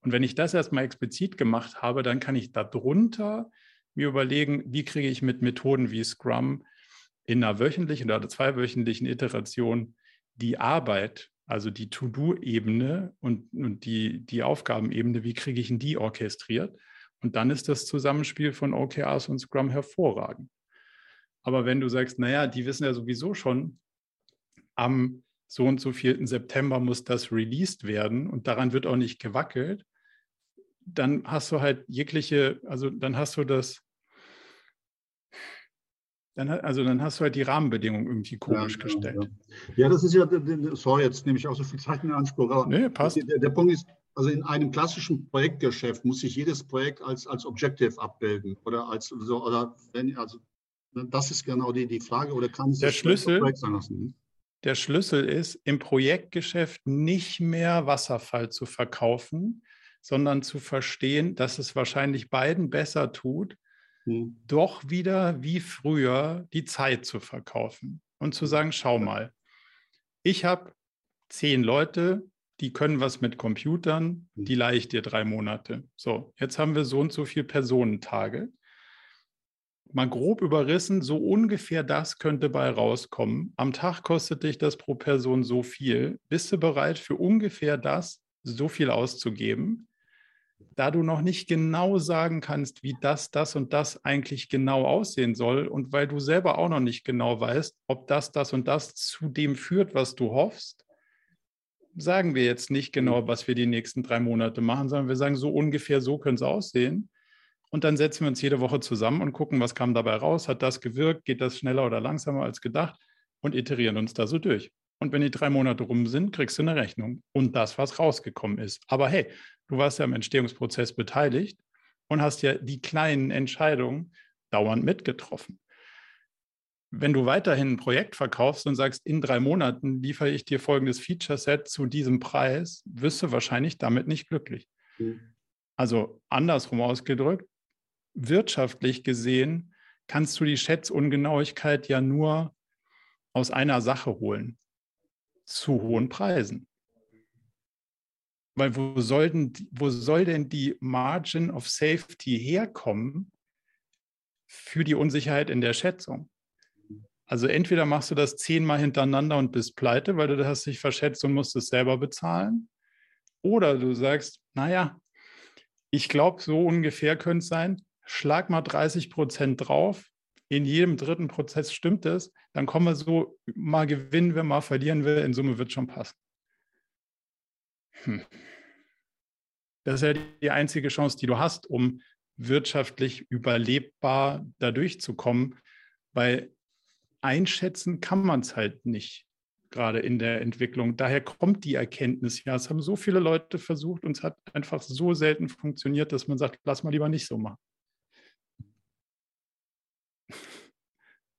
Und wenn ich das erstmal explizit gemacht habe, dann kann ich darunter mir überlegen, wie kriege ich mit Methoden wie Scrum in einer wöchentlichen oder zweiwöchentlichen Iteration die Arbeit also die To-Do-Ebene und, und die, die Aufgabenebene, wie kriege ich denn die orchestriert? Und dann ist das Zusammenspiel von OKRs und Scrum hervorragend. Aber wenn du sagst, naja, die wissen ja sowieso schon, am so und so 4. September muss das released werden und daran wird auch nicht gewackelt, dann hast du halt jegliche, also dann hast du das, dann, also dann hast du halt die Rahmenbedingungen irgendwie komisch ja, gestellt. Ja, ja. das ist ja, sorry, jetzt nehme ich auch so viel Zeit in Anspruch. Aber nee, passt. Der, der, Punkt ist, also in einem klassischen Projektgeschäft muss sich jedes Projekt als, als Objective abbilden oder als so, oder wenn, also das ist genau die, die Frage, oder kann es der Schlüssel, sein lassen? Der Schlüssel ist, im Projektgeschäft nicht mehr Wasserfall zu verkaufen, sondern zu verstehen, dass es wahrscheinlich beiden besser tut, hm. doch wieder wie früher die Zeit zu verkaufen und zu sagen, schau mal, ich habe zehn Leute, die können was mit Computern, hm. die leihe ich dir drei Monate. So, jetzt haben wir so und so viele Personentage. Mal grob überrissen, so ungefähr das könnte bei rauskommen. Am Tag kostet dich das pro Person so viel. Bist du bereit, für ungefähr das so viel auszugeben? da du noch nicht genau sagen kannst, wie das, das und das eigentlich genau aussehen soll und weil du selber auch noch nicht genau weißt, ob das, das und das zu dem führt, was du hoffst, sagen wir jetzt nicht genau, was wir die nächsten drei Monate machen, sondern wir sagen, so ungefähr so können es aussehen. Und dann setzen wir uns jede Woche zusammen und gucken, was kam dabei raus, hat das gewirkt, geht das schneller oder langsamer als gedacht und iterieren uns da so durch. Und wenn die drei Monate rum sind, kriegst du eine Rechnung und das, was rausgekommen ist. Aber hey, du warst ja am Entstehungsprozess beteiligt und hast ja die kleinen Entscheidungen dauernd mitgetroffen. Wenn du weiterhin ein Projekt verkaufst und sagst, in drei Monaten liefere ich dir folgendes Feature-Set zu diesem Preis, wirst du wahrscheinlich damit nicht glücklich. Mhm. Also andersrum ausgedrückt, wirtschaftlich gesehen kannst du die Schätzungenauigkeit ja nur aus einer Sache holen, zu hohen Preisen. Weil wo soll, denn, wo soll denn die Margin of Safety herkommen für die Unsicherheit in der Schätzung? Also entweder machst du das zehnmal hintereinander und bist pleite, weil du hast dich verschätzt und musst es selber bezahlen. Oder du sagst, naja, ich glaube, so ungefähr könnte es sein, schlag mal 30 Prozent drauf. In jedem dritten Prozess stimmt es. Dann kommen wir so, mal gewinnen wir, mal verlieren wir. In Summe wird schon passen. Hm. Das ist ja die einzige Chance, die du hast, um wirtschaftlich überlebbar da durchzukommen, weil einschätzen kann man es halt nicht, gerade in der Entwicklung. Daher kommt die Erkenntnis ja. Es haben so viele Leute versucht und es hat einfach so selten funktioniert, dass man sagt, lass mal lieber nicht so machen.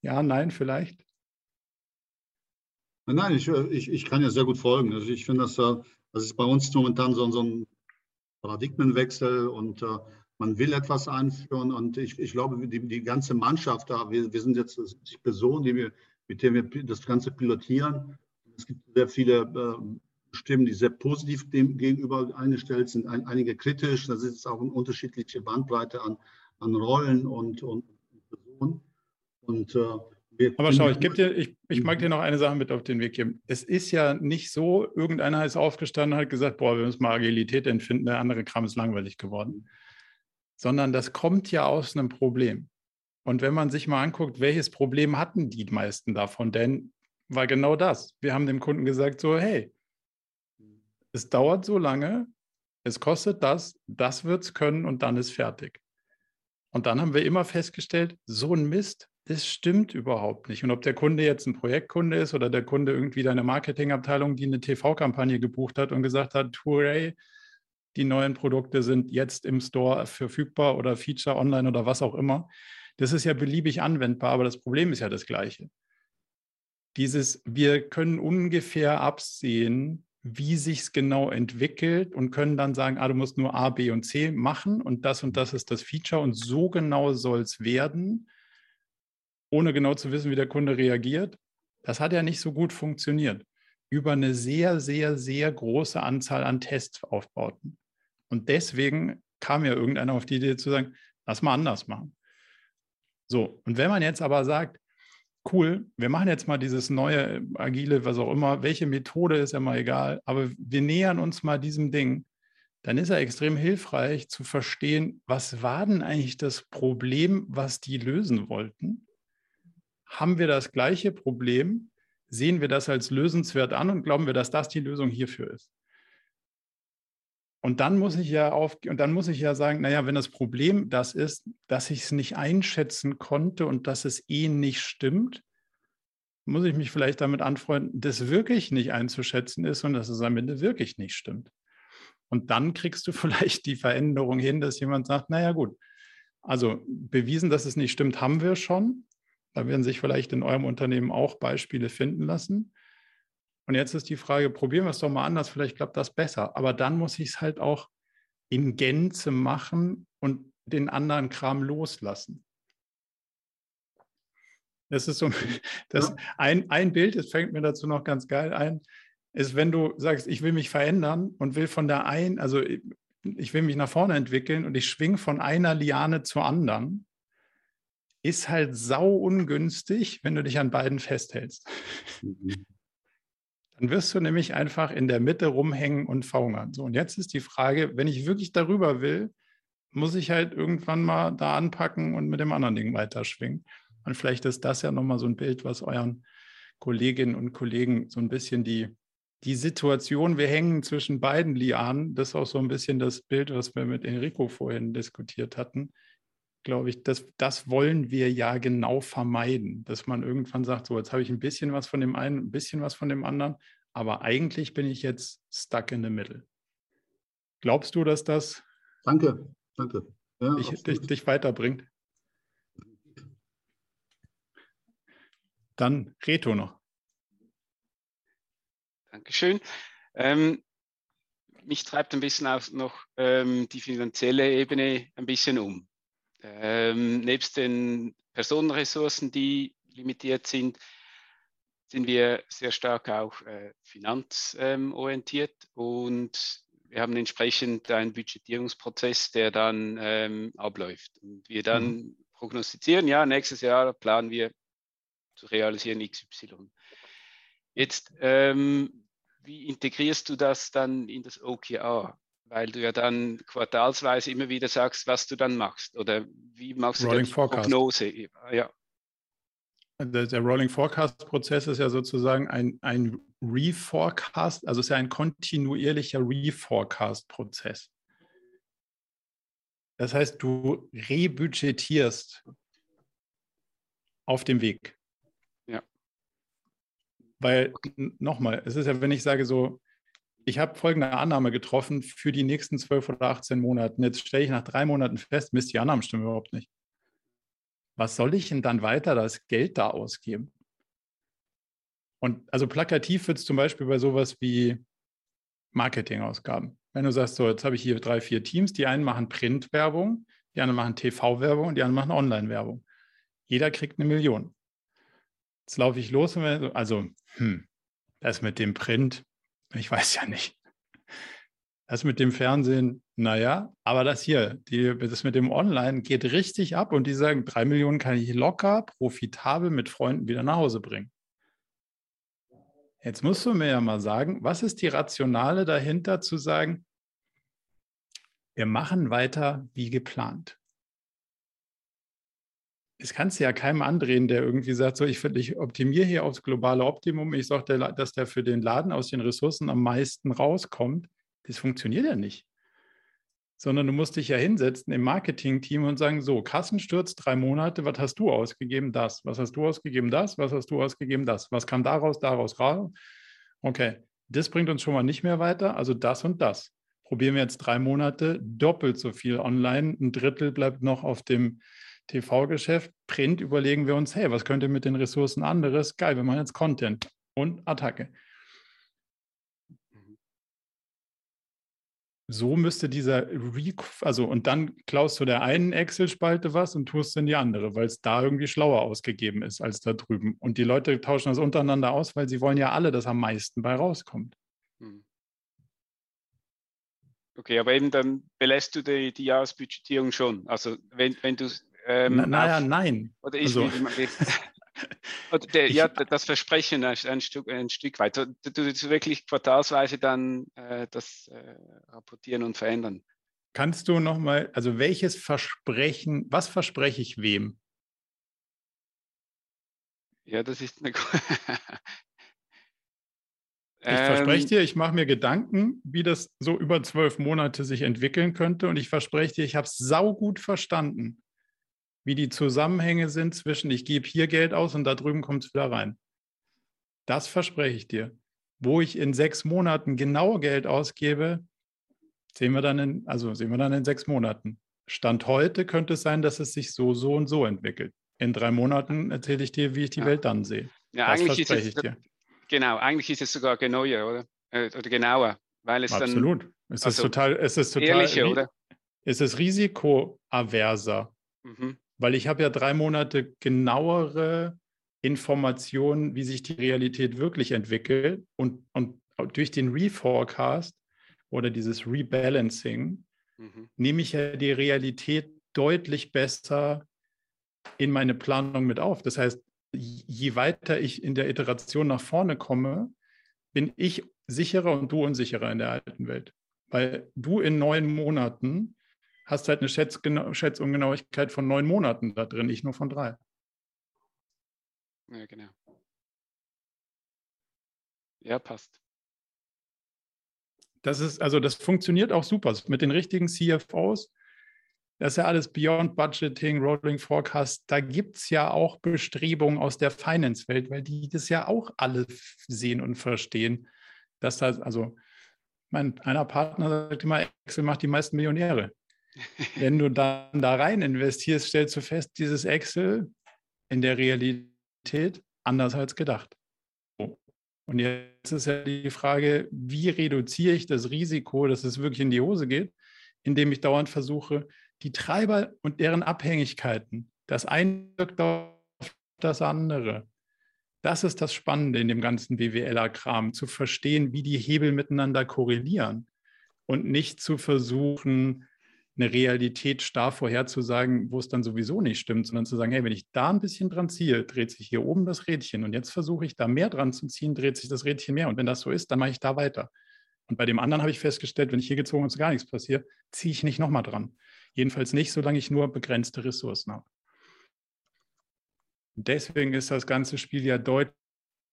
Ja, nein, vielleicht. Nein, ich, ich, ich kann ja sehr gut folgen. Also ich finde, das, das ist bei uns momentan so, so ein Paradigmenwechsel und uh, man will etwas einführen und ich, ich glaube, die, die ganze Mannschaft da, wir, wir sind jetzt 70 Personen, die wir, mit denen wir das Ganze pilotieren. Es gibt sehr viele äh, Stimmen, die sehr positiv dem gegenüber eingestellt sind, ein, einige kritisch. Da ist auch eine unterschiedliche Bandbreite an, an Rollen und, und Personen. Und, äh, Aber schau, ich, dir, ich, ich mag dir noch eine Sache mit auf den Weg geben. Es ist ja nicht so, irgendeiner ist aufgestanden und hat gesagt, boah, wir müssen mal Agilität entfinden, der andere Kram ist langweilig geworden. Sondern das kommt ja aus einem Problem. Und wenn man sich mal anguckt, welches Problem hatten die meisten davon? Denn war genau das. Wir haben dem Kunden gesagt, so, hey, es dauert so lange, es kostet das, das wird es können und dann ist fertig. Und dann haben wir immer festgestellt, so ein Mist, das stimmt überhaupt nicht. Und ob der Kunde jetzt ein Projektkunde ist oder der Kunde irgendwie deine Marketingabteilung, die eine TV-Kampagne gebucht hat und gesagt hat, hooray, die neuen Produkte sind jetzt im Store verfügbar oder Feature online oder was auch immer. Das ist ja beliebig anwendbar, aber das Problem ist ja das gleiche. Dieses, wir können ungefähr absehen, wie sich es genau entwickelt und können dann sagen, ah, du musst nur A, B und C machen und das und das ist das Feature und so genau soll es werden ohne genau zu wissen, wie der Kunde reagiert. Das hat ja nicht so gut funktioniert. Über eine sehr, sehr, sehr große Anzahl an Testaufbauten. Und deswegen kam ja irgendeiner auf die Idee zu sagen, lass mal anders machen. So, und wenn man jetzt aber sagt, cool, wir machen jetzt mal dieses neue agile, was auch immer, welche Methode ist ja mal egal, aber wir nähern uns mal diesem Ding, dann ist er extrem hilfreich zu verstehen, was war denn eigentlich das Problem, was die lösen wollten? Haben wir das gleiche Problem, sehen wir das als lösenswert an und glauben wir, dass das die Lösung hierfür ist. Und dann muss ich ja auf, und dann muss ich ja sagen, naja, wenn das Problem das ist, dass ich es nicht einschätzen konnte und dass es eh nicht stimmt, muss ich mich vielleicht damit anfreunden, dass wirklich nicht einzuschätzen ist und dass es am Ende wirklich nicht stimmt. Und dann kriegst du vielleicht die Veränderung hin, dass jemand sagt, naja gut, also bewiesen, dass es nicht stimmt, haben wir schon. Da werden sich vielleicht in eurem Unternehmen auch Beispiele finden lassen. Und jetzt ist die Frage, probieren wir es doch mal anders, vielleicht klappt das besser. Aber dann muss ich es halt auch in Gänze machen und den anderen Kram loslassen. Das ist so, das ja. ein, ein Bild, das fängt mir dazu noch ganz geil ein, ist, wenn du sagst, ich will mich verändern und will von der einen, also ich will mich nach vorne entwickeln und ich schwing von einer Liane zur anderen, ist halt sau ungünstig, wenn du dich an beiden festhältst. Mhm. Dann wirst du nämlich einfach in der Mitte rumhängen und verhungern. So, und jetzt ist die Frage, wenn ich wirklich darüber will, muss ich halt irgendwann mal da anpacken und mit dem anderen Ding weiterschwingen. Und vielleicht ist das ja nochmal so ein Bild, was euren Kolleginnen und Kollegen so ein bisschen die, die Situation, wir hängen zwischen beiden Lianen, das ist auch so ein bisschen das Bild, was wir mit Enrico vorhin diskutiert hatten glaube ich, das, das wollen wir ja genau vermeiden, dass man irgendwann sagt, so, jetzt habe ich ein bisschen was von dem einen, ein bisschen was von dem anderen, aber eigentlich bin ich jetzt stuck in the middle. Glaubst du, dass das danke, danke. Ja, dich, dich, dich weiterbringt? Dann Reto noch. Dankeschön. Ähm, mich treibt ein bisschen auch noch ähm, die finanzielle Ebene ein bisschen um. Ähm, nebst den Personenressourcen, die limitiert sind, sind wir sehr stark auch äh, finanzorientiert und wir haben entsprechend einen Budgetierungsprozess, der dann ähm, abläuft. Und wir dann mhm. prognostizieren, ja, nächstes Jahr planen wir zu realisieren XY. Jetzt, ähm, wie integrierst du das dann in das OKR? Weil du ja dann quartalsweise immer wieder sagst, was du dann machst. Oder wie machst du Rolling die Forecast. Prognose? Ja. Der, Rolling Forecast-Prozess ist ja sozusagen ein, ein Reforecast, also es ist ja ein kontinuierlicher Reforecast-Prozess. Das heißt, du rebudgetierst auf dem Weg. Weil nochmal, es ist ja, wenn ich sage so, ich habe folgende Annahme getroffen für die nächsten 12 oder 18 Monate. Jetzt stelle ich nach drei Monaten fest, Mist, die Annahmen stimmen überhaupt nicht. Was soll ich denn dann weiter das Geld da ausgeben? Und also plakativ wird es zum Beispiel bei sowas wie Marketingausgaben. Wenn du sagst, so, jetzt habe ich hier drei, vier Teams, die einen machen Printwerbung, die anderen machen TV-Werbung und die anderen machen Online-Werbung. Jeder kriegt eine Million. Jetzt laufe ich los und also, hm, das mit dem Print, ich weiß ja nicht. Das mit dem Fernsehen, naja, aber das hier, die, das mit dem Online geht richtig ab und die sagen, drei Millionen kann ich locker, profitabel mit Freunden wieder nach Hause bringen. Jetzt musst du mir ja mal sagen, was ist die Rationale dahinter zu sagen, wir machen weiter wie geplant? Es kannst du ja keinem andrehen, der irgendwie sagt, so ich, ich optimiere hier aufs globale Optimum, ich sage, dass der für den Laden aus den Ressourcen am meisten rauskommt. Das funktioniert ja nicht. Sondern du musst dich ja hinsetzen im Marketing-Team und sagen, so, Kassensturz, drei Monate, was hast du ausgegeben? Das. Was hast du ausgegeben? Das. Was hast du ausgegeben? Das. Was kam daraus, daraus, raus? Okay, das bringt uns schon mal nicht mehr weiter, also das und das. Probieren wir jetzt drei Monate, doppelt so viel online, ein Drittel bleibt noch auf dem TV-Geschäft, Print, überlegen wir uns, hey, was könnte mit den Ressourcen anderes? Geil, wir machen jetzt Content und Attacke. So müsste dieser Re also und dann klaust du der einen Excel-Spalte was und tust in die andere, weil es da irgendwie schlauer ausgegeben ist als da drüben. Und die Leute tauschen das untereinander aus, weil sie wollen ja alle, dass am meisten bei rauskommt. Hm. Okay, aber eben dann belässt du die, die Jahresbudgetierung schon. Also wenn, wenn du ähm, Na, naja, nein. Oder ich, also. der, ja, das Versprechen ein, ein, Stück, ein Stück weit. Du, du, du wirklich quartalsweise dann äh, das äh, rapportieren und verändern. Kannst du nochmal, also welches Versprechen, was verspreche ich wem? Ja, das ist eine. Ich verspreche ähm. dir, ich mache mir Gedanken, wie das so über zwölf Monate sich entwickeln könnte. Und ich verspreche dir, ich habe es saugut verstanden wie die Zusammenhänge sind zwischen, ich gebe hier Geld aus und da drüben kommt es wieder rein. Das verspreche ich dir. Wo ich in sechs Monaten genau Geld ausgebe, sehen wir dann in, also sehen wir dann in sechs Monaten. Stand heute könnte es sein, dass es sich so, so und so entwickelt. In drei Monaten erzähle ich dir, wie ich die ja. Welt dann sehe. Ja, das eigentlich verspreche ist es, ich dir. Genau, eigentlich ist es sogar genauer, oder? Äh, oder genauer, weil es Absolut. dann. Es ist also total, es ist total. Ehrlicher, oder? Es ist risikoaverser. Mhm weil ich habe ja drei Monate genauere Informationen, wie sich die Realität wirklich entwickelt und, und durch den Reforecast oder dieses Rebalancing mhm. nehme ich ja die Realität deutlich besser in meine Planung mit auf. Das heißt, je weiter ich in der Iteration nach vorne komme, bin ich sicherer und du unsicherer in der alten Welt. Weil du in neun Monaten hast halt eine Schätzungenauigkeit von neun Monaten da drin, nicht nur von drei. Ja, genau. Ja, passt. Das ist, also das funktioniert auch super. Mit den richtigen CFOs Das ist ja alles Beyond Budgeting, Rolling Forecast. Da gibt es ja auch Bestrebungen aus der Finance-Welt, weil die das ja auch alle sehen und verstehen, dass da, also mein einer Partner sagt immer, Excel macht die meisten Millionäre. Wenn du dann da rein investierst, stellst du fest, dieses Excel in der Realität anders als gedacht. Und jetzt ist ja die Frage, wie reduziere ich das Risiko, dass es wirklich in die Hose geht, indem ich dauernd versuche, die Treiber und deren Abhängigkeiten, das eine wirkt auf das andere. Das ist das Spannende in dem ganzen BWLer-Kram, zu verstehen, wie die Hebel miteinander korrelieren und nicht zu versuchen, eine Realität starr vorherzusagen, wo es dann sowieso nicht stimmt, sondern zu sagen, hey, wenn ich da ein bisschen dran ziehe, dreht sich hier oben das Rädchen und jetzt versuche ich da mehr dran zu ziehen, dreht sich das Rädchen mehr und wenn das so ist, dann mache ich da weiter. Und bei dem anderen habe ich festgestellt, wenn ich hier gezogen und es gar nichts passiert, ziehe ich nicht nochmal dran. Jedenfalls nicht, solange ich nur begrenzte Ressourcen habe. Deswegen ist das ganze Spiel ja deutlich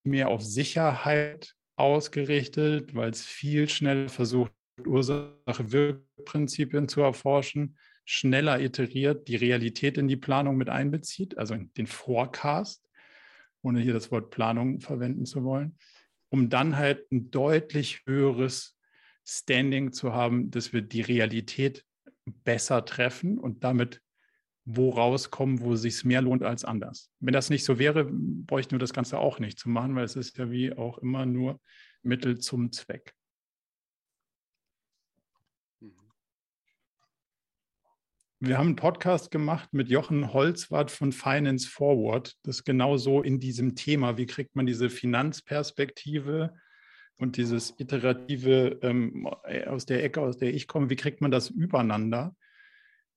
mehr auf Sicherheit ausgerichtet, weil es viel schneller versucht, Ursache-Wirkprinzipien zu erforschen, schneller iteriert, die Realität in die Planung mit einbezieht, also den Forecast, ohne hier das Wort Planung verwenden zu wollen, um dann halt ein deutlich höheres Standing zu haben, dass wir die Realität besser treffen und damit wo rauskommen, wo es sich mehr lohnt als anders. Wenn das nicht so wäre, bräuchten wir das Ganze auch nicht zu machen, weil es ist ja wie auch immer nur Mittel zum Zweck. Wir haben einen Podcast gemacht mit Jochen Holzwart von Finance Forward. Das ist genau so in diesem Thema. Wie kriegt man diese Finanzperspektive und dieses iterative ähm, aus der Ecke, aus der ich komme, wie kriegt man das übereinander?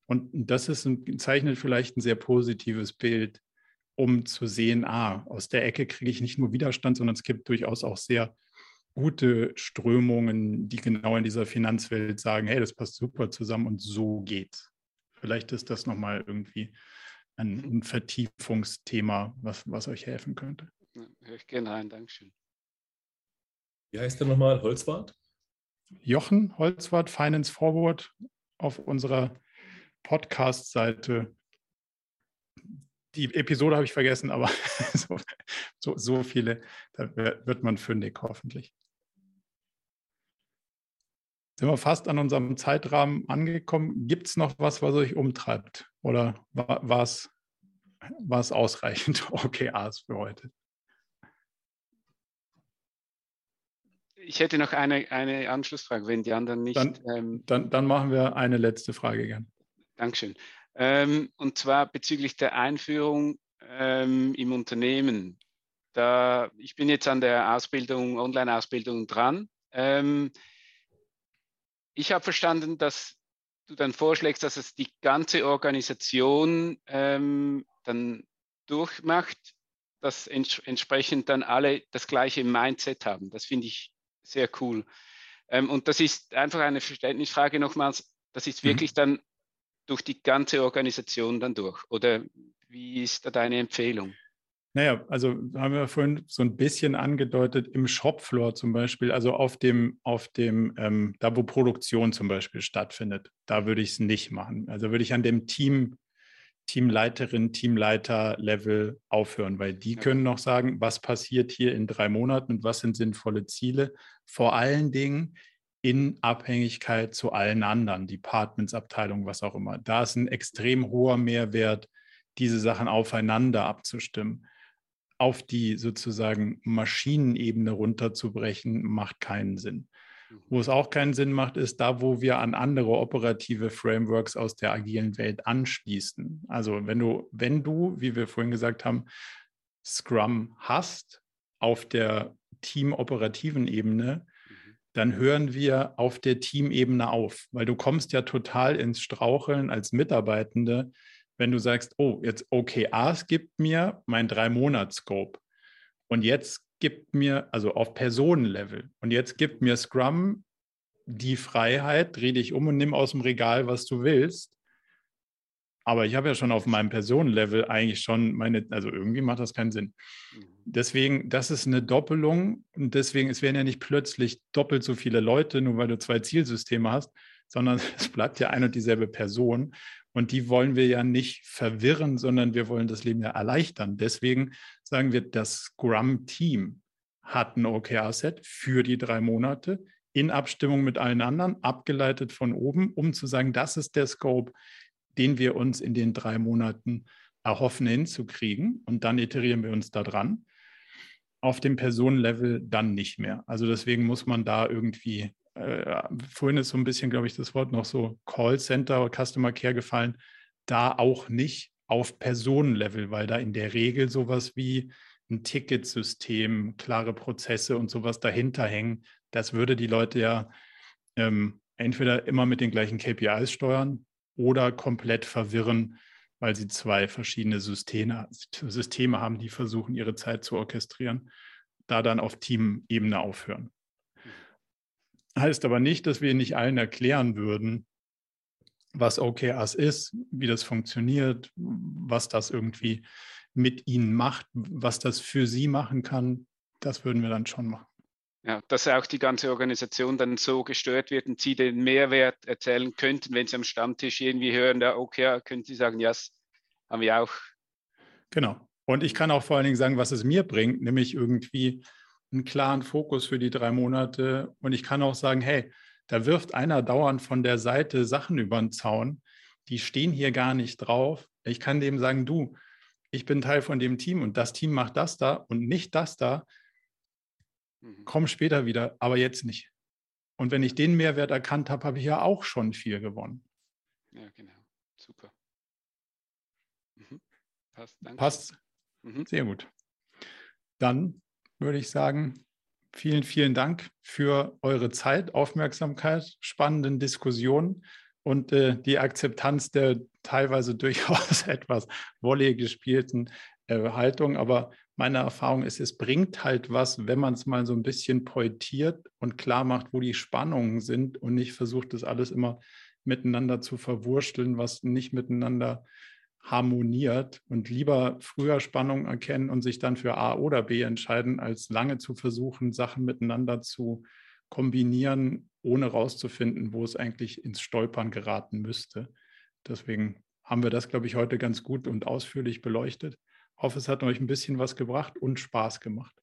Und das ist ein, zeichnet vielleicht ein sehr positives Bild, um zu sehen, ah, aus der Ecke kriege ich nicht nur Widerstand, sondern es gibt durchaus auch sehr gute Strömungen, die genau in dieser Finanzwelt sagen, hey, das passt super zusammen und so geht's. Vielleicht ist das nochmal irgendwie ein, ein, Vertiefungsthema, was, was euch helfen könnte. Ja, höre ich gerne rein, Dankeschön. Wie heißt der nochmal? Holzwart? Jochen Holzwart, Finance Forward auf unserer Podcast-Seite. Die Episode habe ich vergessen, aber so, so, so viele, da wird man fündig hoffentlich sind wir fast an unserem Zeitrahmen angekommen. Gibt es noch was, was euch umtreibt? Oder war es ausreichend OKRs für heute? Ich hätte noch eine, eine Anschlussfrage, wenn die anderen nicht. Dann, ähm, dann, dann machen wir eine letzte Frage gern. Dankeschön. Ähm, und zwar bezüglich der Einführung ähm, im Unternehmen. Da, ich bin jetzt an der Ausbildung, Online-Ausbildung dran. Ich habe verstanden, dass du dann vorschlägst, dass es die ganze Organisation ähm, dann durchmacht, dass ents entsprechend dann alle das gleiche Mindset haben. Das finde ich sehr cool. Ähm, und das ist einfach eine Verständnisfrage nochmals. Das ist mhm. wirklich mhm. dann durch die ganze Organisation dann durch. Oder wie ist da deine Empfehlung? Naja, also haben wir vorhin so ein bisschen angedeutet, im Shopfloor zum Beispiel, also auf dem, auf dem, ähm, da wo Produktion zum Beispiel stattfindet, da würde ich es nicht machen. Also würde ich an dem Team, Teamleiterin, Teamleiter-Level aufhören, weil die können noch sagen, was passiert hier in drei Monaten und was sind sinnvolle Ziele. Vor allen Dingen in Abhängigkeit zu allen anderen, Departments, Abteilungen, was auch immer. Da ist ein extrem hoher Mehrwert, diese Sachen aufeinander abzustimmen auf die sozusagen Maschinenebene runterzubrechen, macht keinen Sinn. Wo es auch keinen Sinn macht, ist da, wo wir an andere operative Frameworks aus der agilen Welt anschließen. Also wenn du, wenn du, wie wir vorhin gesagt haben, Scrum hast auf der teamoperativen Ebene, dann hören wir auf der Teamebene auf, weil du kommst ja total ins Straucheln als Mitarbeitende, wenn du sagst, oh, jetzt OKRs gibt mir mein Drei-Monats-Scope und jetzt gibt mir, also auf Personenlevel, und jetzt gibt mir Scrum die Freiheit, dreh dich um und nimm aus dem Regal, was du willst. Aber ich habe ja schon auf meinem Personenlevel eigentlich schon meine, also irgendwie macht das keinen Sinn. Mhm. Deswegen, das ist eine Doppelung und deswegen, es werden ja nicht plötzlich doppelt so viele Leute, nur weil du zwei Zielsysteme hast, sondern es bleibt ja ein und dieselbe Person. Und die wollen wir ja nicht verwirren, sondern wir wollen das Leben ja erleichtern. Deswegen sagen wir, das Scrum-Team hat ein OKR-Set für die drei Monate in Abstimmung mit allen anderen, abgeleitet von oben, um zu sagen, das ist der Scope, den wir uns in den drei Monaten erhoffen hinzukriegen. Und dann iterieren wir uns da dran. Auf dem Personenlevel dann nicht mehr. Also deswegen muss man da irgendwie, äh, vorhin ist so ein bisschen, glaube ich, das Wort noch so Callcenter oder Customer Care gefallen, da auch nicht auf Personenlevel, weil da in der Regel sowas wie ein Ticketsystem, klare Prozesse und sowas dahinter hängen. Das würde die Leute ja ähm, entweder immer mit den gleichen KPIs steuern oder komplett verwirren, weil sie zwei verschiedene Systeme, Systeme haben, die versuchen, ihre Zeit zu orchestrieren, da dann auf Teamebene aufhören. Heißt aber nicht, dass wir nicht allen erklären würden, was OKRs ist, wie das funktioniert, was das irgendwie mit ihnen macht, was das für sie machen kann, das würden wir dann schon machen. Ja, dass auch die ganze Organisation dann so gestört wird und Sie den Mehrwert erzählen könnten, wenn Sie am Stammtisch irgendwie hören, ja, okay, können Sie sagen, ja, yes, haben wir auch. Genau. Und ich kann auch vor allen Dingen sagen, was es mir bringt, nämlich irgendwie einen klaren Fokus für die drei Monate. Und ich kann auch sagen, hey, da wirft einer dauernd von der Seite Sachen über den Zaun, die stehen hier gar nicht drauf. Ich kann dem sagen, du, ich bin Teil von dem Team und das Team macht das da und nicht das da. Mhm. Komm später wieder, aber jetzt nicht. Und wenn ich den Mehrwert erkannt habe, habe ich ja auch schon viel gewonnen. Ja, genau. Super. Mhm. Passt. Danke. Passt. Mhm. Sehr gut. Dann würde ich sagen, vielen, vielen Dank für eure Zeit, Aufmerksamkeit, spannenden Diskussionen und äh, die Akzeptanz der teilweise durchaus etwas wolle gespielten äh, Haltung. Aber meine Erfahrung ist, es bringt halt was, wenn man es mal so ein bisschen pointiert und klar macht, wo die Spannungen sind und nicht versucht, das alles immer miteinander zu verwursteln, was nicht miteinander harmoniert und lieber früher Spannungen erkennen und sich dann für A oder B entscheiden, als lange zu versuchen, Sachen miteinander zu kombinieren, ohne rauszufinden, wo es eigentlich ins Stolpern geraten müsste. Deswegen haben wir das, glaube ich, heute ganz gut und ausführlich beleuchtet. Ich hoffe, es hat euch ein bisschen was gebracht und Spaß gemacht.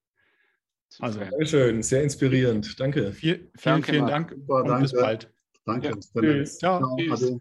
Also, Dankeschön, sehr inspirierend. Danke. Viel, vielen, danke, vielen Dank Super, und danke. bis bald. Danke. Ja. Tschüss. Ciao. Tschüss.